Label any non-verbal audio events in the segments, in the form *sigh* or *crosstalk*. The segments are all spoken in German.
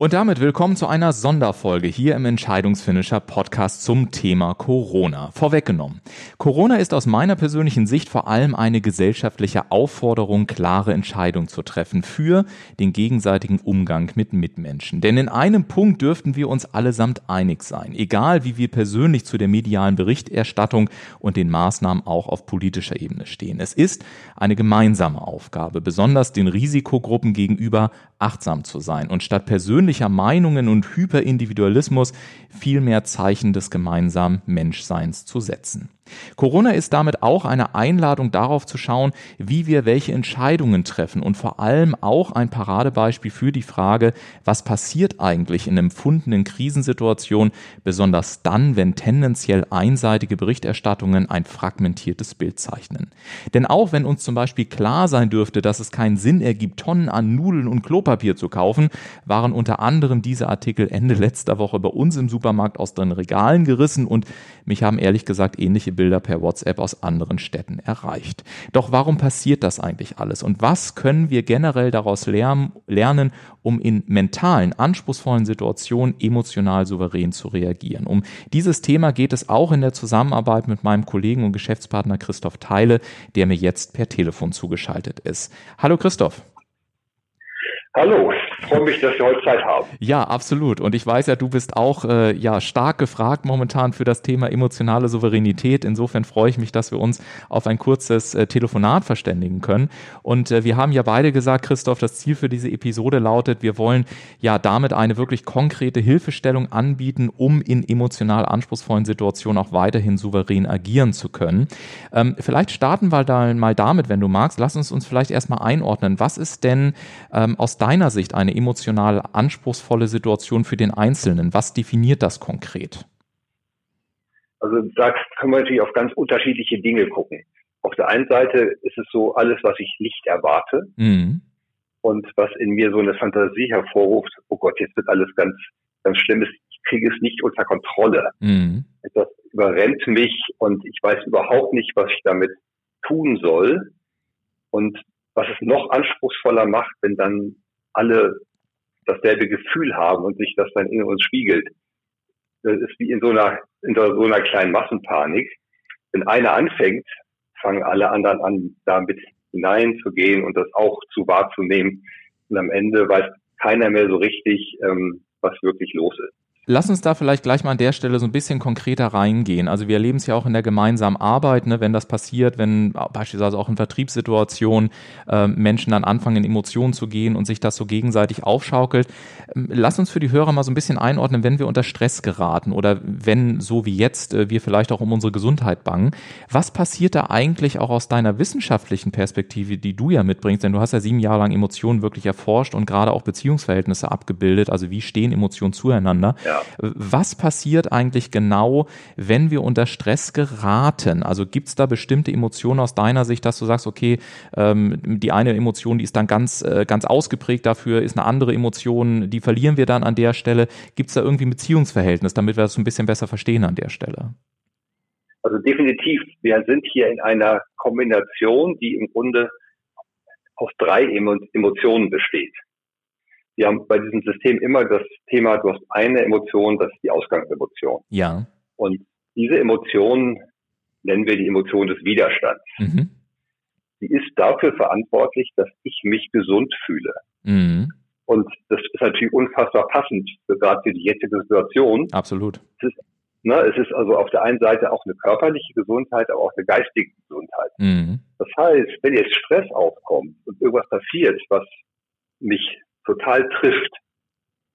Und damit willkommen zu einer Sonderfolge hier im Entscheidungsfinisher Podcast zum Thema Corona. Vorweggenommen. Corona ist aus meiner persönlichen Sicht vor allem eine gesellschaftliche Aufforderung, klare Entscheidungen zu treffen für den gegenseitigen Umgang mit Mitmenschen. Denn in einem Punkt dürften wir uns allesamt einig sein. Egal wie wir persönlich zu der medialen Berichterstattung und den Maßnahmen auch auf politischer Ebene stehen. Es ist eine gemeinsame Aufgabe, besonders den Risikogruppen gegenüber achtsam zu sein und statt persönlicher Meinungen und Hyperindividualismus viel mehr Zeichen des gemeinsamen Menschseins zu setzen. Corona ist damit auch eine Einladung darauf zu schauen, wie wir welche Entscheidungen treffen und vor allem auch ein Paradebeispiel für die Frage, was passiert eigentlich in empfundenen Krisensituationen, besonders dann, wenn tendenziell einseitige Berichterstattungen ein fragmentiertes Bild zeichnen. Denn auch wenn uns zum Beispiel klar sein dürfte, dass es keinen Sinn ergibt, Tonnen an Nudeln und Klopapier zu kaufen, waren unter anderem diese Artikel Ende letzter Woche bei uns im Supermarkt aus den Regalen gerissen und mich haben ehrlich gesagt ähnliche Bilder per WhatsApp aus anderen Städten erreicht. Doch warum passiert das eigentlich alles und was können wir generell daraus lernen, um in mentalen, anspruchsvollen Situationen emotional souverän zu reagieren? Um dieses Thema geht es auch in der Zusammenarbeit mit meinem Kollegen und Geschäftspartner Christoph Teile, der mir jetzt per Telefon zugeschaltet ist. Hallo Christoph. Hallo, freue mich, dass wir heute Zeit haben. Ja, absolut. Und ich weiß ja, du bist auch äh, ja stark gefragt momentan für das Thema emotionale Souveränität. Insofern freue ich mich, dass wir uns auf ein kurzes äh, Telefonat verständigen können. Und äh, wir haben ja beide gesagt, Christoph, das Ziel für diese Episode lautet, wir wollen ja damit eine wirklich konkrete Hilfestellung anbieten, um in emotional anspruchsvollen Situationen auch weiterhin souverän agieren zu können. Ähm, vielleicht starten wir da mal damit, wenn du magst. Lass uns uns vielleicht erstmal einordnen. Was ist denn ähm, aus deiner Sicht eine emotional anspruchsvolle Situation für den Einzelnen? Was definiert das konkret? Also da können wir natürlich auf ganz unterschiedliche Dinge gucken. Auf der einen Seite ist es so alles, was ich nicht erwarte mhm. und was in mir so eine Fantasie hervorruft, oh Gott, jetzt wird alles ganz, ganz schlimm, ich kriege es nicht unter Kontrolle. Mhm. Etwas überrennt mich und ich weiß überhaupt nicht, was ich damit tun soll. Und was es noch anspruchsvoller macht, wenn dann alle dasselbe Gefühl haben und sich das dann in uns spiegelt. Das ist wie in so einer, in so einer kleinen Massenpanik. Wenn einer anfängt, fangen alle anderen an, damit hineinzugehen und das auch zu wahrzunehmen. Und am Ende weiß keiner mehr so richtig, ähm, was wirklich los ist. Lass uns da vielleicht gleich mal an der Stelle so ein bisschen konkreter reingehen. Also wir erleben es ja auch in der gemeinsamen Arbeit, ne, wenn das passiert, wenn beispielsweise auch in Vertriebssituationen äh, Menschen dann anfangen, in Emotionen zu gehen und sich das so gegenseitig aufschaukelt. Ähm, lass uns für die Hörer mal so ein bisschen einordnen, wenn wir unter Stress geraten oder wenn, so wie jetzt, äh, wir vielleicht auch um unsere Gesundheit bangen. Was passiert da eigentlich auch aus deiner wissenschaftlichen Perspektive, die du ja mitbringst? Denn du hast ja sieben Jahre lang Emotionen wirklich erforscht und gerade auch Beziehungsverhältnisse abgebildet. Also wie stehen Emotionen zueinander? Ja. Was passiert eigentlich genau, wenn wir unter Stress geraten? Also gibt es da bestimmte Emotionen aus deiner Sicht, dass du sagst, okay, ähm, die eine Emotion, die ist dann ganz, äh, ganz ausgeprägt dafür, ist eine andere Emotion, die verlieren wir dann an der Stelle. Gibt es da irgendwie ein Beziehungsverhältnis, damit wir das ein bisschen besser verstehen an der Stelle? Also definitiv, wir sind hier in einer Kombination, die im Grunde aus drei Emotionen besteht wir haben bei diesem System immer das Thema, du hast eine Emotion, das ist die Ausgangsemotion. Ja. Und diese Emotion nennen wir die Emotion des Widerstands. Mhm. Sie ist dafür verantwortlich, dass ich mich gesund fühle. Mhm. Und das ist natürlich unfassbar passend für gerade für die jetzige Situation. Absolut. Es ist, ne, es ist also auf der einen Seite auch eine körperliche Gesundheit, aber auch eine geistige Gesundheit. Mhm. Das heißt, wenn jetzt Stress aufkommt und irgendwas passiert, was mich total trifft,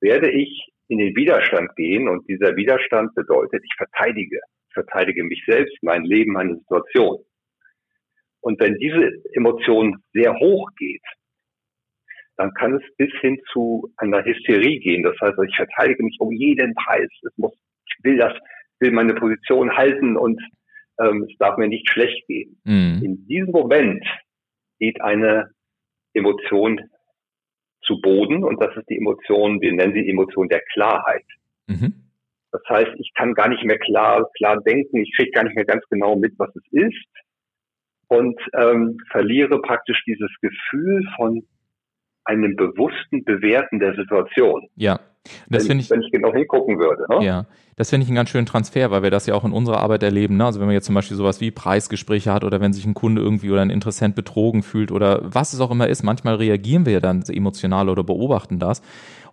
werde ich in den Widerstand gehen und dieser Widerstand bedeutet, ich verteidige, ich verteidige mich selbst, mein Leben, meine Situation. Und wenn diese Emotion sehr hoch geht, dann kann es bis hin zu einer Hysterie gehen. Das heißt, ich verteidige mich um jeden Preis. Es muss will das, will meine Position halten und ähm, es darf mir nicht schlecht gehen. Mhm. In diesem Moment geht eine Emotion zu Boden und das ist die Emotion, wir nennen sie Emotion der Klarheit. Mhm. Das heißt, ich kann gar nicht mehr klar, klar denken, ich kriege gar nicht mehr ganz genau mit, was es ist und ähm, verliere praktisch dieses Gefühl von einem bewussten Bewerten der Situation. Ja. Das wenn, ich, wenn ich genau hingucken würde. Ne? Ja, das finde ich einen ganz schönen Transfer, weil wir das ja auch in unserer Arbeit erleben. Ne? Also wenn man jetzt zum Beispiel sowas wie Preisgespräche hat oder wenn sich ein Kunde irgendwie oder ein Interessent betrogen fühlt oder was es auch immer ist, manchmal reagieren wir dann emotional oder beobachten das.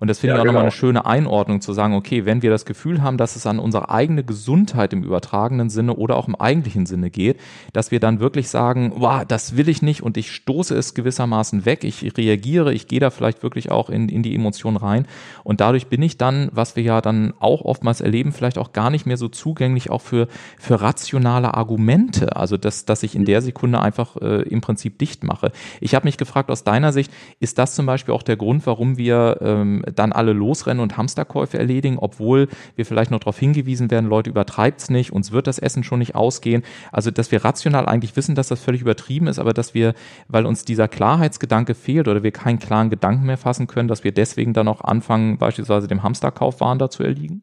Und das finde ja, ich auch genau. nochmal eine schöne Einordnung zu sagen, okay, wenn wir das Gefühl haben, dass es an unsere eigene Gesundheit im übertragenen Sinne oder auch im eigentlichen Sinne geht, dass wir dann wirklich sagen, wow, das will ich nicht und ich stoße es gewissermaßen weg, ich reagiere, ich gehe da vielleicht wirklich auch in, in die Emotion rein und dadurch bin ich dann, was wir ja dann auch oftmals erleben, vielleicht auch gar nicht mehr so zugänglich auch für, für rationale Argumente, also dass, dass ich in der Sekunde einfach äh, im Prinzip dicht mache. Ich habe mich gefragt, aus deiner Sicht, ist das zum Beispiel auch der Grund, warum wir ähm, dann alle losrennen und Hamsterkäufe erledigen, obwohl wir vielleicht noch darauf hingewiesen werden, Leute, übertreibt's nicht, uns wird das Essen schon nicht ausgehen. Also, dass wir rational eigentlich wissen, dass das völlig übertrieben ist, aber dass wir, weil uns dieser Klarheitsgedanke fehlt oder wir keinen klaren Gedanken mehr fassen können, dass wir deswegen dann auch anfangen, beispielsweise dem Hamsterkaufwahn da zu erliegen?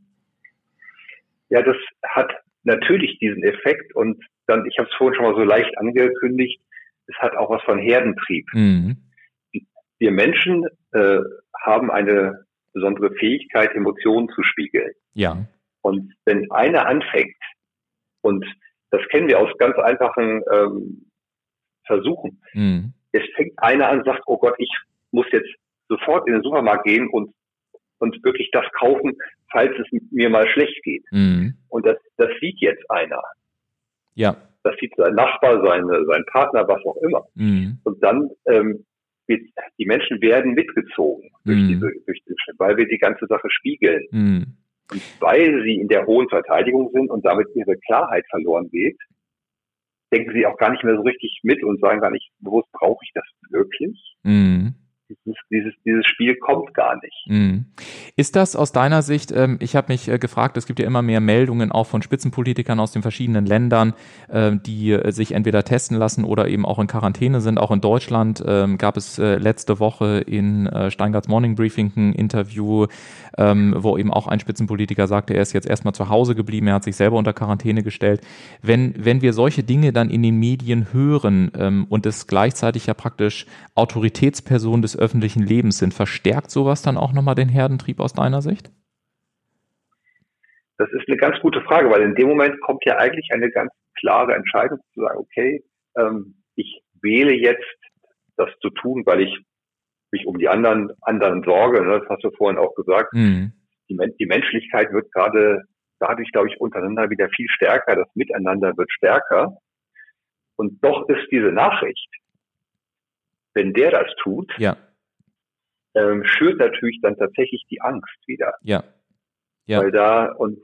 Ja, das hat natürlich diesen Effekt und dann, ich habe es vorhin schon mal so leicht angekündigt, es hat auch was von Herdentrieb. Mhm. Wir Menschen äh, haben eine besondere Fähigkeit, Emotionen zu spiegeln. Ja. Und wenn einer anfängt, und das kennen wir aus ganz einfachen ähm, Versuchen, mhm. es fängt einer an, sagt, oh Gott, ich muss jetzt sofort in den Supermarkt gehen und, und wirklich das kaufen, falls es mir mal schlecht geht. Mhm. Und das, das sieht jetzt einer. Ja. Das sieht sein Nachbar, seine, sein Partner, was auch immer. Mhm. Und dann ähm, die Menschen werden mitgezogen durch mm. diese, durch diese, weil wir die ganze Sache spiegeln. Mm. Und weil sie in der hohen Verteidigung sind und damit ihre Klarheit verloren geht, denken sie auch gar nicht mehr so richtig mit und sagen gar nicht, bewusst brauche ich das wirklich? Mm dieses, dieses, dieses Spiel kommt gar nicht. Mhm. Ist das aus deiner Sicht, ähm, ich habe mich äh, gefragt, es gibt ja immer mehr Meldungen auch von Spitzenpolitikern aus den verschiedenen Ländern, äh, die äh, sich entweder testen lassen oder eben auch in Quarantäne sind. Auch in Deutschland ähm, gab es äh, letzte Woche in Steingarts Morning Briefing ein Interview, ähm, wo eben auch ein Spitzenpolitiker sagte, er ist jetzt erstmal zu Hause geblieben, er hat sich selber unter Quarantäne gestellt. Wenn, wenn wir solche Dinge dann in den Medien hören ähm, und es gleichzeitig ja praktisch Autoritätspersonen des öffentlichen Lebens sind. Verstärkt sowas dann auch nochmal den Herdentrieb aus deiner Sicht? Das ist eine ganz gute Frage, weil in dem Moment kommt ja eigentlich eine ganz klare Entscheidung zu sagen, okay, ähm, ich wähle jetzt das zu tun, weil ich mich um die anderen, anderen sorge. Ne? Das hast du vorhin auch gesagt. Mhm. Die, die Menschlichkeit wird gerade dadurch, glaube ich, untereinander wieder viel stärker. Das Miteinander wird stärker. Und doch ist diese Nachricht, wenn der das tut, ja ähm, schürt natürlich dann tatsächlich die Angst wieder. Ja. ja. Weil da und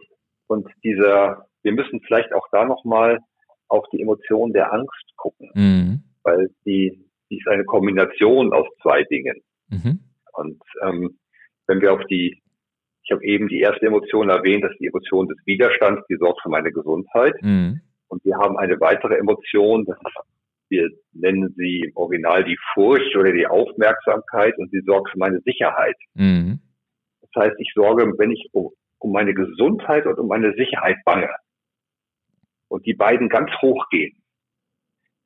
und dieser, wir müssen vielleicht auch da nochmal auf die Emotion der Angst gucken, mhm. weil die, die ist eine Kombination aus zwei Dingen. Mhm. Und ähm, wenn wir auf die, ich habe eben die erste Emotion erwähnt, das ist die Emotion des Widerstands, die sorgt für meine Gesundheit. Mhm. Und wir haben eine weitere Emotion, das ist wir nennen sie im Original die Furcht oder die Aufmerksamkeit und sie sorgt für meine Sicherheit. Mhm. Das heißt, ich sorge, wenn ich um, um meine Gesundheit und um meine Sicherheit bange und die beiden ganz hoch gehen,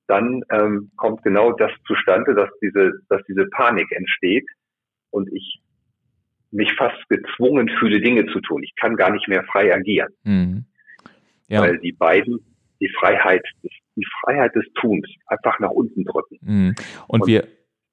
dann ähm, kommt genau das zustande, dass diese, dass diese Panik entsteht und ich mich fast gezwungen fühle, Dinge zu tun. Ich kann gar nicht mehr frei agieren. Mhm. Ja. Weil die beiden die Freiheit des die Freiheit des Tuns einfach nach unten drücken. Mhm. Und, und, wir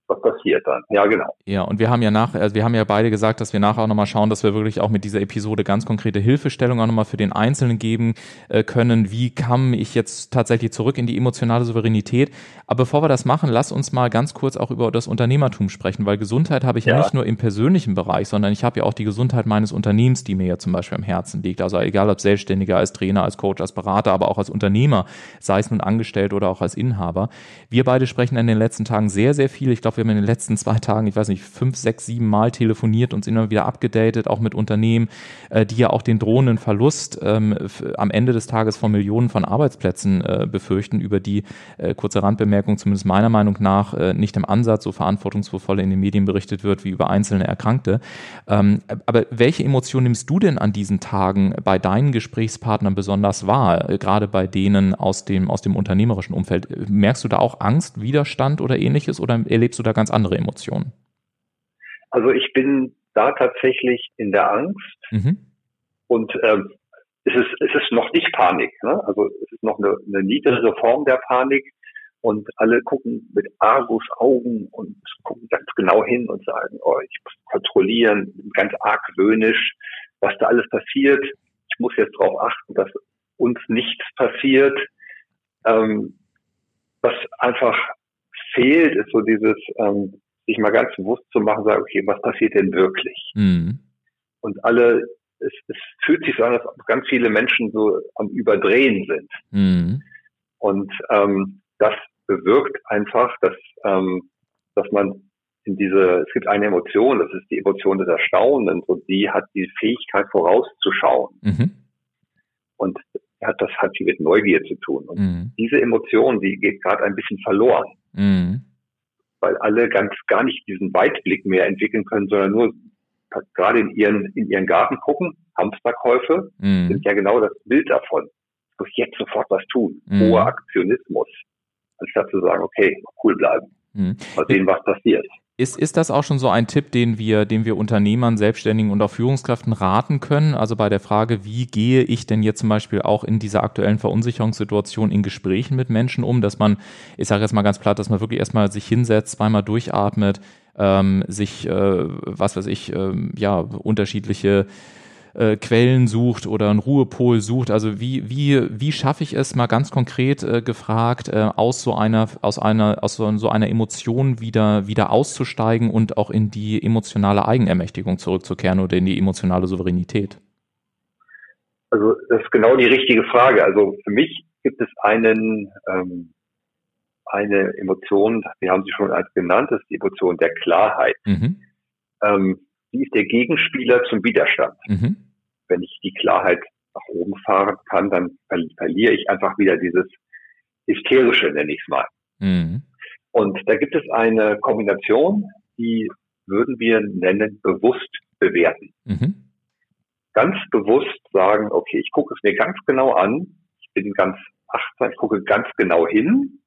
was passiert dann. Ja, genau. Ja, und wir haben ja nach, also wir haben ja beide gesagt, dass wir nachher auch nochmal schauen, dass wir wirklich auch mit dieser Episode ganz konkrete Hilfestellung auch nochmal für den Einzelnen geben äh, können. Wie kam ich jetzt tatsächlich zurück in die emotionale Souveränität? Aber bevor wir das machen, lass uns mal ganz kurz auch über das Unternehmertum sprechen, weil Gesundheit habe ich ja, ja nicht nur im persönlichen Bereich, sondern ich habe ja auch die Gesundheit meines Unternehmens, die mir ja zum Beispiel am Herzen liegt. Also egal ob Selbstständiger, als Trainer, als Coach, als Berater, aber auch als Unternehmer, sei es nun angestellt oder auch als Inhaber. Wir beide sprechen in den letzten Tagen sehr, sehr viel, ich glaube glaube, wir haben in den letzten zwei Tagen, ich weiß nicht, fünf, sechs, sieben Mal telefoniert, uns immer wieder abgedatet, auch mit Unternehmen, äh, die ja auch den drohenden Verlust ähm, am Ende des Tages von Millionen von Arbeitsplätzen äh, befürchten, über die, äh, kurze Randbemerkung, zumindest meiner Meinung nach, äh, nicht im Ansatz so verantwortungsvoll in den Medien berichtet wird wie über einzelne Erkrankte. Ähm, aber welche Emotionen nimmst du denn an diesen Tagen bei deinen Gesprächspartnern besonders wahr, äh, gerade bei denen aus dem, aus dem unternehmerischen Umfeld? Merkst du da auch Angst, Widerstand oder ähnliches oder erlebst du da ganz andere Emotionen? Also ich bin da tatsächlich in der Angst mhm. und ähm, es, ist, es ist noch nicht Panik. Ne? Also es ist noch eine, eine niedrigere Form der Panik und alle gucken mit Argus Augen und gucken ganz genau hin und sagen, oh, ich muss kontrollieren, ganz argwöhnisch, was da alles passiert. Ich muss jetzt darauf achten, dass uns nichts passiert. Ähm, was einfach fehlt, ist so dieses, ähm, sich mal ganz bewusst zu machen, sagen, okay, was passiert denn wirklich? Mhm. Und alle, es, es fühlt sich so an, als ganz viele Menschen so am Überdrehen sind. Mhm. Und ähm, das bewirkt einfach, dass, ähm, dass man in diese, es gibt eine Emotion, das ist die Emotion des Erstaunens und die hat die Fähigkeit vorauszuschauen. Mhm. Und hat, das hat viel mit Neugier zu tun. Und mhm. diese Emotion, die geht gerade ein bisschen verloren. Mhm. Weil alle ganz gar nicht diesen Weitblick mehr entwickeln können, sondern nur gerade in ihren, in ihren Garten gucken. Hamsterkäufe mhm. sind ja genau das Bild davon. Ich muss jetzt sofort was tun. Mhm. Hoher Aktionismus. Anstatt zu sagen, okay, cool bleiben. Mhm. Mal sehen, was passiert. Ist, ist das auch schon so ein Tipp, den wir, den wir Unternehmern, Selbstständigen und auch Führungskräften raten können? Also bei der Frage, wie gehe ich denn jetzt zum Beispiel auch in dieser aktuellen Verunsicherungssituation in Gesprächen mit Menschen um, dass man, ich sage jetzt mal ganz platt, dass man wirklich erstmal sich hinsetzt, zweimal durchatmet, ähm, sich, äh, was weiß ich, äh, ja, unterschiedliche äh, Quellen sucht oder einen Ruhepol sucht. Also wie, wie, wie schaffe ich es mal ganz konkret äh, gefragt, äh, aus so einer, aus einer, aus so, so einer Emotion wieder, wieder auszusteigen und auch in die emotionale Eigenermächtigung zurückzukehren oder in die emotionale Souveränität? Also das ist genau die richtige Frage. Also für mich gibt es einen, ähm, eine Emotion, wir haben sie schon als genannt, das ist die Emotion der Klarheit. Mhm. Ähm, die ist der Gegenspieler zum Widerstand. Mhm. Wenn ich die Klarheit nach oben fahren kann, dann verliere ich einfach wieder dieses Hysterische, nenne ich es mal. Mhm. Und da gibt es eine Kombination, die würden wir nennen, bewusst bewerten. Mhm. Ganz bewusst sagen, okay, ich gucke es mir ganz genau an, ich bin ganz achtsam, ich gucke ganz genau hin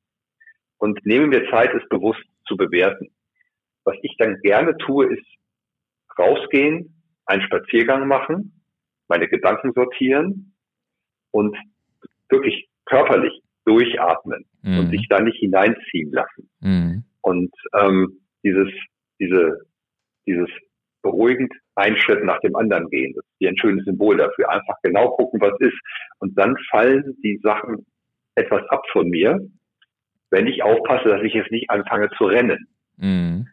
und nehme mir Zeit, es bewusst zu bewerten. Was ich dann gerne tue, ist rausgehen, einen Spaziergang machen, meine Gedanken sortieren und wirklich körperlich durchatmen mhm. und sich da nicht hineinziehen lassen. Mhm. Und ähm, dieses, diese, dieses beruhigend einen Schritt nach dem anderen gehen. Das ist ein schönes Symbol dafür. Einfach genau gucken, was ist. Und dann fallen die Sachen etwas ab von mir, wenn ich aufpasse, dass ich jetzt nicht anfange zu rennen. Mhm.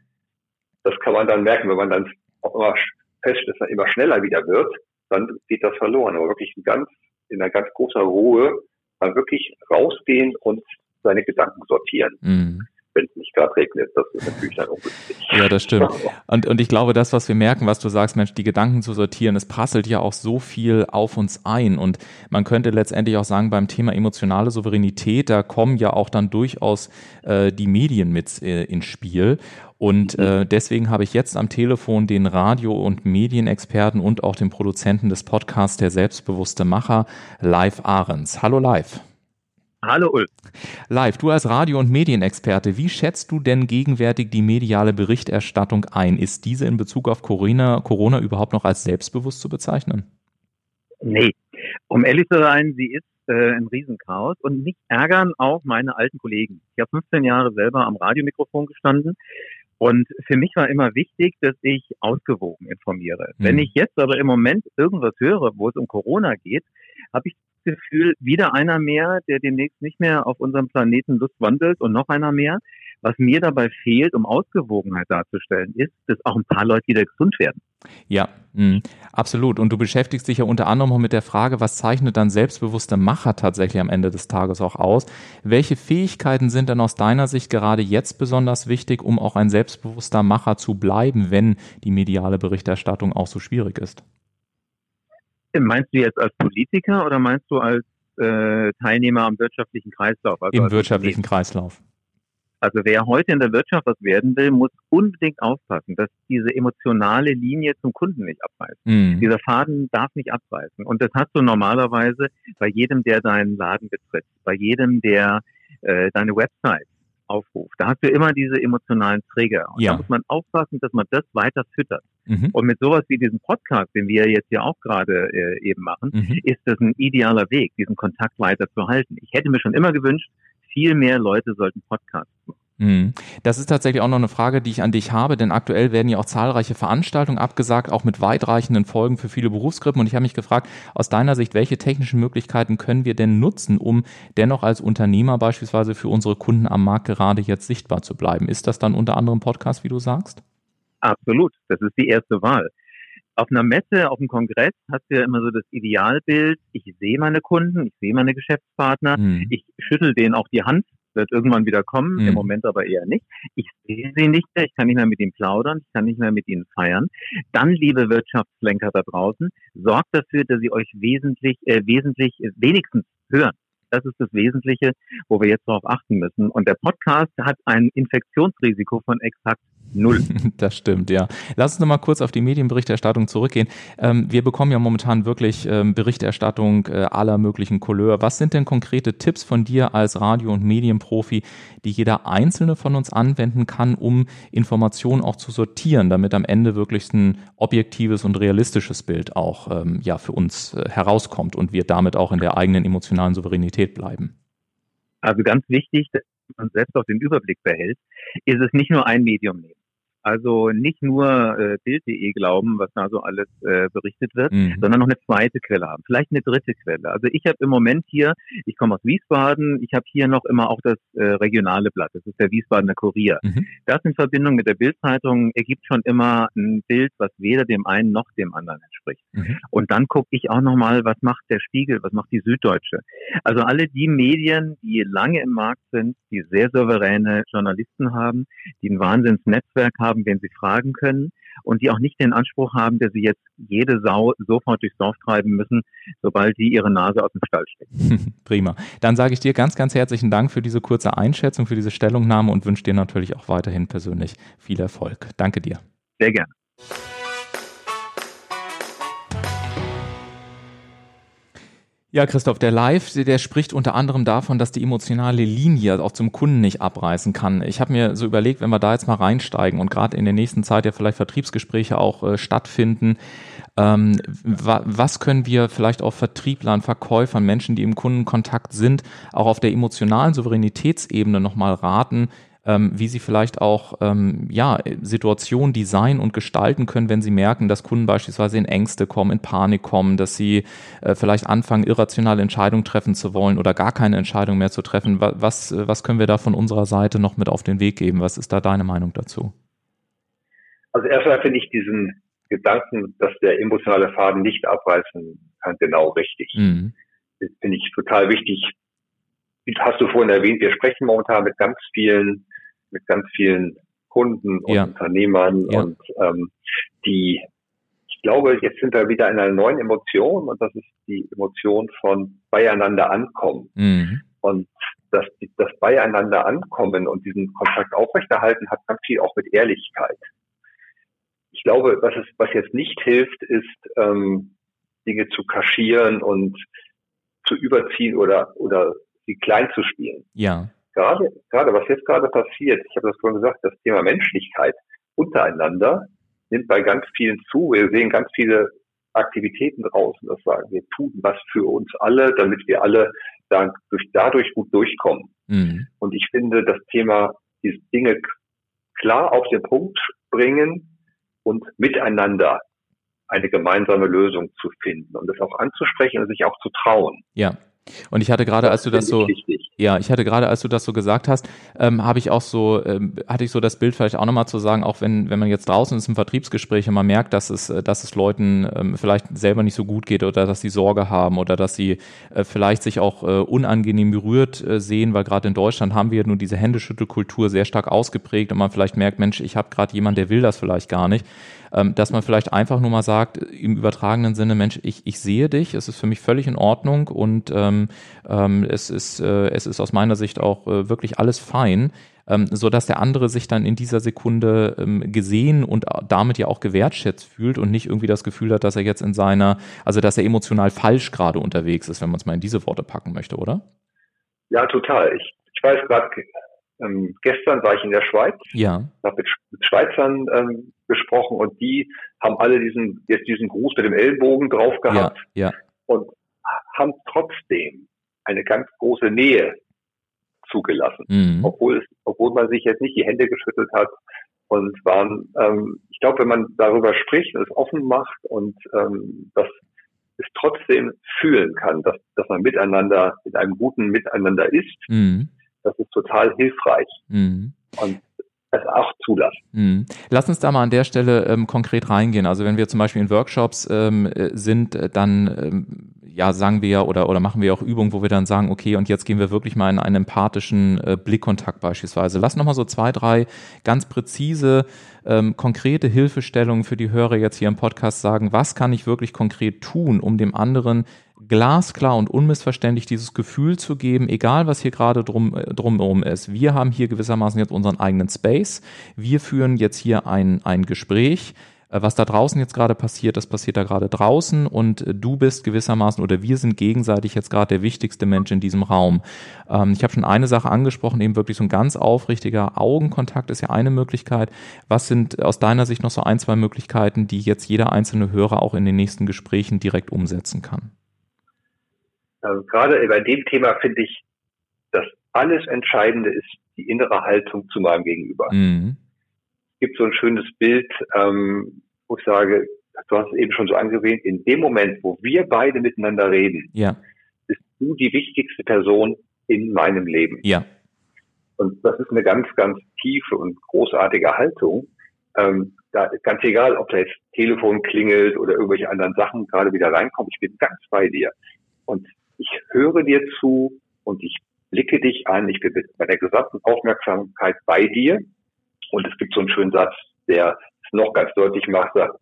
Das kann man dann merken, wenn man dann auch immer fest, dass er immer schneller wieder wird, dann geht das verloren. Aber wirklich ganz, in einer ganz großer Ruhe mal wirklich rausgehen und seine Gedanken sortieren. Mhm wenn es nicht gerade regnet. Das ist natürlich dann ungünstig. *laughs* Ja, das stimmt. *laughs* Und, und ich glaube, das, was wir merken, was du sagst, Mensch, die Gedanken zu sortieren, es prasselt ja auch so viel auf uns ein. Und man könnte letztendlich auch sagen, beim Thema emotionale Souveränität, da kommen ja auch dann durchaus äh, die Medien mit äh, ins Spiel. Und mhm. äh, deswegen habe ich jetzt am Telefon den Radio- und Medienexperten und auch den Produzenten des Podcasts Der selbstbewusste Macher, Live Ahrens. Hallo Live. Hallo Ulf. Live, du als Radio- und Medienexperte, wie schätzt du denn gegenwärtig die mediale Berichterstattung ein? Ist diese in Bezug auf Corona, Corona überhaupt noch als selbstbewusst zu bezeichnen? Nee, um ehrlich zu sein, sie ist äh, ein Riesenchaos und mich ärgern auch meine alten Kollegen. Ich habe 15 Jahre selber am Radiomikrofon gestanden und für mich war immer wichtig, dass ich ausgewogen informiere. Mhm. Wenn ich jetzt aber im Moment irgendwas höre, wo es um Corona geht, habe ich Gefühl, wieder einer mehr, der demnächst nicht mehr auf unserem Planeten Lust wandelt und noch einer mehr. Was mir dabei fehlt, um Ausgewogenheit darzustellen, ist, dass auch ein paar Leute wieder gesund werden. Ja, mh, absolut. Und du beschäftigst dich ja unter anderem auch mit der Frage, was zeichnet dann selbstbewusste Macher tatsächlich am Ende des Tages auch aus? Welche Fähigkeiten sind denn aus deiner Sicht gerade jetzt besonders wichtig, um auch ein selbstbewusster Macher zu bleiben, wenn die mediale Berichterstattung auch so schwierig ist? Meinst du jetzt als Politiker oder meinst du als äh, Teilnehmer am wirtschaftlichen Kreislauf? Also Im wirtschaftlichen Kreislauf. Also wer heute in der Wirtschaft was werden will, muss unbedingt aufpassen, dass diese emotionale Linie zum Kunden nicht abreißt. Mhm. Dieser Faden darf nicht abreißen. Und das hast du normalerweise bei jedem, der deinen Laden betritt, bei jedem, der äh, deine Website aufruft. Da hast du immer diese emotionalen Träger. Und ja. da muss man aufpassen, dass man das weiter füttert. Mhm. Und mit sowas wie diesem Podcast, den wir jetzt ja auch gerade äh, eben machen, mhm. ist das ein idealer Weg, diesen Kontakt weiter zu halten. Ich hätte mir schon immer gewünscht, viel mehr Leute sollten Podcasts machen. Mhm. Das ist tatsächlich auch noch eine Frage, die ich an dich habe, denn aktuell werden ja auch zahlreiche Veranstaltungen abgesagt, auch mit weitreichenden Folgen für viele Berufsgruppen. Und ich habe mich gefragt, aus deiner Sicht, welche technischen Möglichkeiten können wir denn nutzen, um dennoch als Unternehmer beispielsweise für unsere Kunden am Markt gerade jetzt sichtbar zu bleiben? Ist das dann unter anderem Podcast, wie du sagst? Absolut. Das ist die erste Wahl. Auf einer Messe, auf einem Kongress hast du ja immer so das Idealbild. Ich sehe meine Kunden, ich sehe meine Geschäftspartner, mhm. ich schüttel denen auch die Hand, wird irgendwann wieder kommen, mhm. im Moment aber eher nicht. Ich sehe sie nicht mehr, ich kann nicht mehr mit ihnen plaudern, ich kann nicht mehr mit ihnen feiern. Dann, liebe Wirtschaftslenker da draußen, sorgt dafür, dass sie euch wesentlich, äh, wesentlich, äh, wenigstens hören. Das ist das Wesentliche, wo wir jetzt darauf achten müssen. Und der Podcast hat ein Infektionsrisiko von exakt null. *laughs* Das stimmt, ja. Lass uns noch mal kurz auf die Medienberichterstattung zurückgehen. Ähm, wir bekommen ja momentan wirklich ähm, Berichterstattung äh, aller möglichen Couleur. Was sind denn konkrete Tipps von dir als Radio- und Medienprofi, die jeder einzelne von uns anwenden kann, um Informationen auch zu sortieren, damit am Ende wirklich ein objektives und realistisches Bild auch ähm, ja für uns äh, herauskommt und wir damit auch in der eigenen emotionalen Souveränität bleiben? Also ganz wichtig, dass man selbst auch den Überblick behält, ist es nicht nur ein Medium nehmen. Also nicht nur äh, Bild.de glauben, was da so alles äh, berichtet wird, mhm. sondern noch eine zweite Quelle haben, vielleicht eine dritte Quelle. Also ich habe im Moment hier, ich komme aus Wiesbaden, ich habe hier noch immer auch das äh, regionale Blatt, das ist der Wiesbadener Kurier. Mhm. Das in Verbindung mit der Bildzeitung ergibt schon immer ein Bild, was weder dem einen noch dem anderen entspricht. Mhm. Und dann gucke ich auch nochmal, was macht der Spiegel, was macht die Süddeutsche. Also alle die Medien, die lange im Markt sind, die sehr souveräne Journalisten haben, die ein Wahnsinnsnetzwerk haben, haben, wen sie fragen können und die auch nicht den Anspruch haben, dass sie jetzt jede Sau sofort durchs Dorf treiben müssen, sobald die ihre Nase aus dem Stall steckt. *laughs* Prima. Dann sage ich dir ganz, ganz herzlichen Dank für diese kurze Einschätzung, für diese Stellungnahme und wünsche dir natürlich auch weiterhin persönlich viel Erfolg. Danke dir. Sehr gerne. Ja, Christoph, der Live, der spricht unter anderem davon, dass die emotionale Linie auch zum Kunden nicht abreißen kann. Ich habe mir so überlegt, wenn wir da jetzt mal reinsteigen und gerade in der nächsten Zeit ja vielleicht Vertriebsgespräche auch äh, stattfinden, ähm, wa was können wir vielleicht auch Vertrieblern, Verkäufern, Menschen, die im Kundenkontakt sind, auch auf der emotionalen Souveränitätsebene nochmal raten, ähm, wie sie vielleicht auch ähm, ja, Situationen designen und gestalten können, wenn sie merken, dass Kunden beispielsweise in Ängste kommen, in Panik kommen, dass sie äh, vielleicht anfangen, irrationale Entscheidungen treffen zu wollen oder gar keine Entscheidung mehr zu treffen. Was, was können wir da von unserer Seite noch mit auf den Weg geben? Was ist da deine Meinung dazu? Also erstmal finde ich diesen Gedanken, dass der emotionale Faden nicht abreißen kann, genau richtig. Mhm. Das finde ich total wichtig. Hast du vorhin erwähnt, wir sprechen momentan mit ganz vielen mit ganz vielen Kunden und ja. Unternehmern ja. und ähm, die, ich glaube, jetzt sind wir wieder in einer neuen Emotion und das ist die Emotion von beieinander ankommen. Mhm. Und das, das beieinander ankommen und diesen Kontakt aufrechterhalten hat ganz viel auch mit Ehrlichkeit. Ich glaube, was es, was jetzt nicht hilft, ist ähm, Dinge zu kaschieren und zu überziehen oder oder sie klein zu spielen. Ja gerade, gerade was jetzt gerade passiert, ich habe das vorhin gesagt, das Thema Menschlichkeit untereinander nimmt bei ganz vielen zu. Wir sehen ganz viele Aktivitäten draußen, das sagen, wir tun was für uns alle, damit wir alle dadurch, dadurch gut durchkommen. Mhm. Und ich finde, das Thema, diese Dinge klar auf den Punkt bringen und miteinander eine gemeinsame Lösung zu finden und das auch anzusprechen und sich auch zu trauen. Ja. Und ich hatte gerade, als du das so, wichtig. Ja, ich hatte gerade, als du das so gesagt hast, ähm, habe ich auch so, ähm, hatte ich so das Bild vielleicht auch nochmal zu sagen, auch wenn, wenn man jetzt draußen ist im Vertriebsgespräch und man merkt, dass es, äh, dass es Leuten ähm, vielleicht selber nicht so gut geht oder dass sie Sorge haben oder dass sie äh, vielleicht sich auch äh, unangenehm berührt äh, sehen, weil gerade in Deutschland haben wir nur diese Händeschüttelkultur sehr stark ausgeprägt und man vielleicht merkt, Mensch, ich habe gerade jemanden, der will das vielleicht gar nicht ähm, dass man vielleicht einfach nur mal sagt, im übertragenen Sinne, Mensch, ich, ich sehe dich, es ist für mich völlig in Ordnung und ähm, ähm, es, ist, äh, es ist aus meiner Sicht auch äh, wirklich alles fein. Ähm, so dass der andere sich dann in dieser Sekunde ähm, gesehen und damit ja auch gewertschätzt fühlt und nicht irgendwie das Gefühl hat, dass er jetzt in seiner, also dass er emotional falsch gerade unterwegs ist, wenn man es mal in diese Worte packen möchte, oder? Ja, total. Ich, ich weiß gerade, ähm, gestern war ich in der Schweiz, ja. habe mit, mit Schweizern ähm, gesprochen und die haben alle diesen jetzt diesen Gruß mit dem Ellbogen drauf gehabt ja, ja. und haben trotzdem eine ganz große Nähe zugelassen, mhm. obwohl es, obwohl man sich jetzt nicht die Hände geschüttelt hat und waren, ähm, ich glaube, wenn man darüber spricht, es offen macht und ähm, das es trotzdem fühlen kann, dass, dass man miteinander in einem guten Miteinander ist, mhm. Das ist total hilfreich. Mhm. Und das auch zulassen. Mhm. Lass uns da mal an der Stelle ähm, konkret reingehen. Also wenn wir zum Beispiel in Workshops ähm, äh, sind, äh, dann ähm, ja sagen wir ja oder oder machen wir auch Übungen, wo wir dann sagen, okay, und jetzt gehen wir wirklich mal in einen empathischen äh, Blickkontakt beispielsweise. Lass noch mal so zwei, drei ganz präzise, ähm, konkrete Hilfestellungen für die Hörer jetzt hier im Podcast sagen. Was kann ich wirklich konkret tun, um dem anderen glasklar und unmissverständlich dieses Gefühl zu geben, egal was hier gerade drum, äh, drumherum ist. Wir haben hier gewissermaßen jetzt unseren eigenen Space. Wir führen jetzt hier ein, ein Gespräch. Äh, was da draußen jetzt gerade passiert, das passiert da gerade draußen und äh, du bist gewissermaßen oder wir sind gegenseitig jetzt gerade der wichtigste Mensch in diesem Raum. Ähm, ich habe schon eine Sache angesprochen, eben wirklich so ein ganz aufrichtiger Augenkontakt ist ja eine Möglichkeit. Was sind aus deiner Sicht noch so ein, zwei Möglichkeiten, die jetzt jeder einzelne Hörer auch in den nächsten Gesprächen direkt umsetzen kann? Also gerade bei dem Thema finde ich, das alles Entscheidende ist die innere Haltung zu meinem Gegenüber. Mhm. Es gibt so ein schönes Bild, ähm, wo ich sage, du hast es eben schon so angesehen, in dem Moment, wo wir beide miteinander reden, ja. bist du die wichtigste Person in meinem Leben. Ja. Und das ist eine ganz, ganz tiefe und großartige Haltung. Ähm, da ganz egal, ob da jetzt Telefon klingelt oder irgendwelche anderen Sachen gerade wieder reinkommen, ich bin ganz bei dir. Und ich höre dir zu und ich blicke dich an, ich bin bei der gesamten Aufmerksamkeit bei dir. Und es gibt so einen schönen Satz, der es noch ganz deutlich macht, sagt,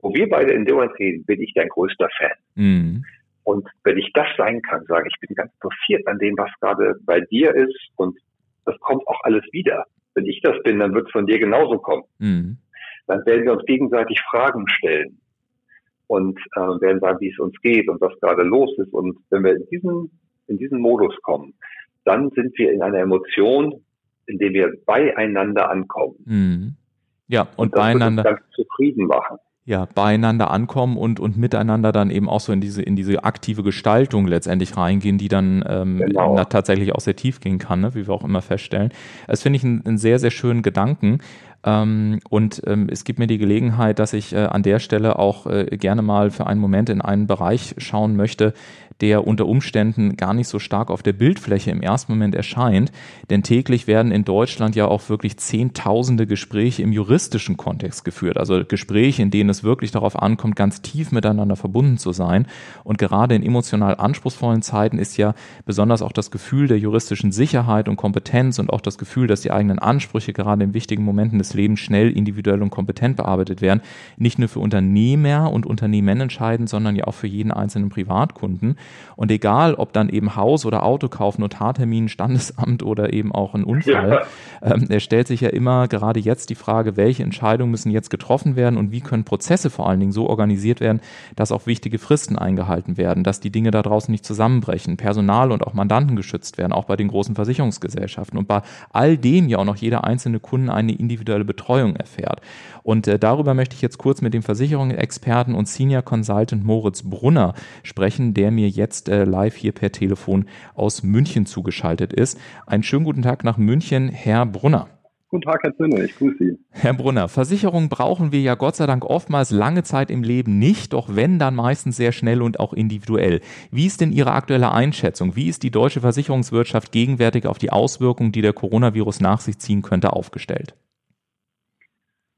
wo wir beide in dem Moment reden, bin ich dein größter Fan. Mhm. Und wenn ich das sein kann, sage ich, bin ganz interessiert an dem, was gerade bei dir ist und das kommt auch alles wieder. Wenn ich das bin, dann wird es von dir genauso kommen. Mhm. Dann werden wir uns gegenseitig Fragen stellen und äh, werden sagen, wie es uns geht und was gerade los ist. Und wenn wir in diesen, in diesen Modus kommen, dann sind wir in einer Emotion, in der wir beieinander ankommen. Mhm. Ja, und, und beieinander. ganz zufrieden machen ja, beieinander ankommen und, und miteinander dann eben auch so in diese, in diese aktive Gestaltung letztendlich reingehen, die dann ähm, genau. tatsächlich auch sehr tief gehen kann, ne, wie wir auch immer feststellen. Das finde ich einen, einen sehr, sehr schönen Gedanken. Ähm, und ähm, es gibt mir die Gelegenheit, dass ich äh, an der Stelle auch äh, gerne mal für einen Moment in einen Bereich schauen möchte, der unter Umständen gar nicht so stark auf der Bildfläche im ersten Moment erscheint. Denn täglich werden in Deutschland ja auch wirklich Zehntausende Gespräche im juristischen Kontext geführt. Also Gespräche, in denen es wirklich darauf ankommt, ganz tief miteinander verbunden zu sein. Und gerade in emotional anspruchsvollen Zeiten ist ja besonders auch das Gefühl der juristischen Sicherheit und Kompetenz und auch das Gefühl, dass die eigenen Ansprüche gerade in wichtigen Momenten des Lebens schnell, individuell und kompetent bearbeitet werden, nicht nur für Unternehmer und Unternehmen entscheidend, sondern ja auch für jeden einzelnen Privatkunden. Und egal, ob dann eben Haus- oder Autokauf, Notartermin, Standesamt oder eben auch ein Unfall, ja. ähm, er stellt sich ja immer gerade jetzt die Frage, welche Entscheidungen müssen jetzt getroffen werden und wie können Prozesse vor allen Dingen so organisiert werden, dass auch wichtige Fristen eingehalten werden, dass die Dinge da draußen nicht zusammenbrechen, Personal und auch Mandanten geschützt werden, auch bei den großen Versicherungsgesellschaften und bei all dem ja auch noch jeder einzelne Kunde eine individuelle Betreuung erfährt. Und äh, darüber möchte ich jetzt kurz mit dem Versicherungsexperten und Senior Consultant Moritz Brunner sprechen, der mir jetzt äh, live hier per Telefon aus München zugeschaltet ist. Einen schönen guten Tag nach München, Herr Brunner. Guten Tag, Herr Zinne, ich grüße Sie. Herr Brunner, Versicherungen brauchen wir ja Gott sei Dank oftmals lange Zeit im Leben nicht, doch wenn, dann meistens sehr schnell und auch individuell. Wie ist denn Ihre aktuelle Einschätzung? Wie ist die deutsche Versicherungswirtschaft gegenwärtig auf die Auswirkungen, die der Coronavirus nach sich ziehen könnte, aufgestellt?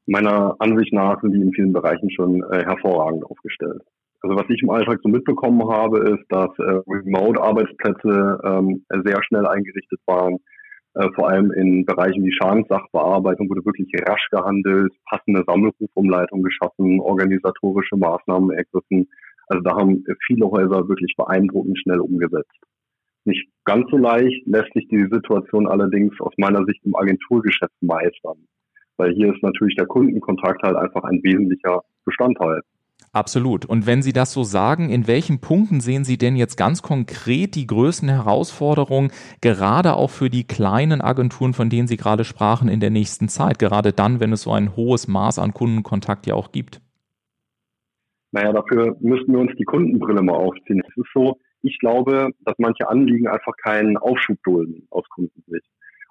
Meiner Ansicht nach sind die in vielen Bereichen schon äh, hervorragend aufgestellt. Also was ich im Alltag so mitbekommen habe, ist, dass äh, Remote-Arbeitsplätze ähm, sehr schnell eingerichtet waren. Äh, vor allem in Bereichen wie Schadenssachbearbeitung wurde wirklich rasch gehandelt, passende Sammelrufumleitungen geschaffen, organisatorische Maßnahmen ergriffen. Also da haben viele Häuser wirklich beeindruckend schnell umgesetzt. Nicht ganz so leicht lässt sich die Situation allerdings aus meiner Sicht im Agenturgeschäft meistern. Weil hier ist natürlich der Kundenkontakt halt einfach ein wesentlicher Bestandteil. Absolut. Und wenn Sie das so sagen, in welchen Punkten sehen Sie denn jetzt ganz konkret die größten Herausforderungen, gerade auch für die kleinen Agenturen, von denen Sie gerade sprachen, in der nächsten Zeit? Gerade dann, wenn es so ein hohes Maß an Kundenkontakt ja auch gibt. Naja, dafür müssten wir uns die Kundenbrille mal aufziehen. Es ist so, ich glaube, dass manche Anliegen einfach keinen Aufschub dulden aus Kundensicht.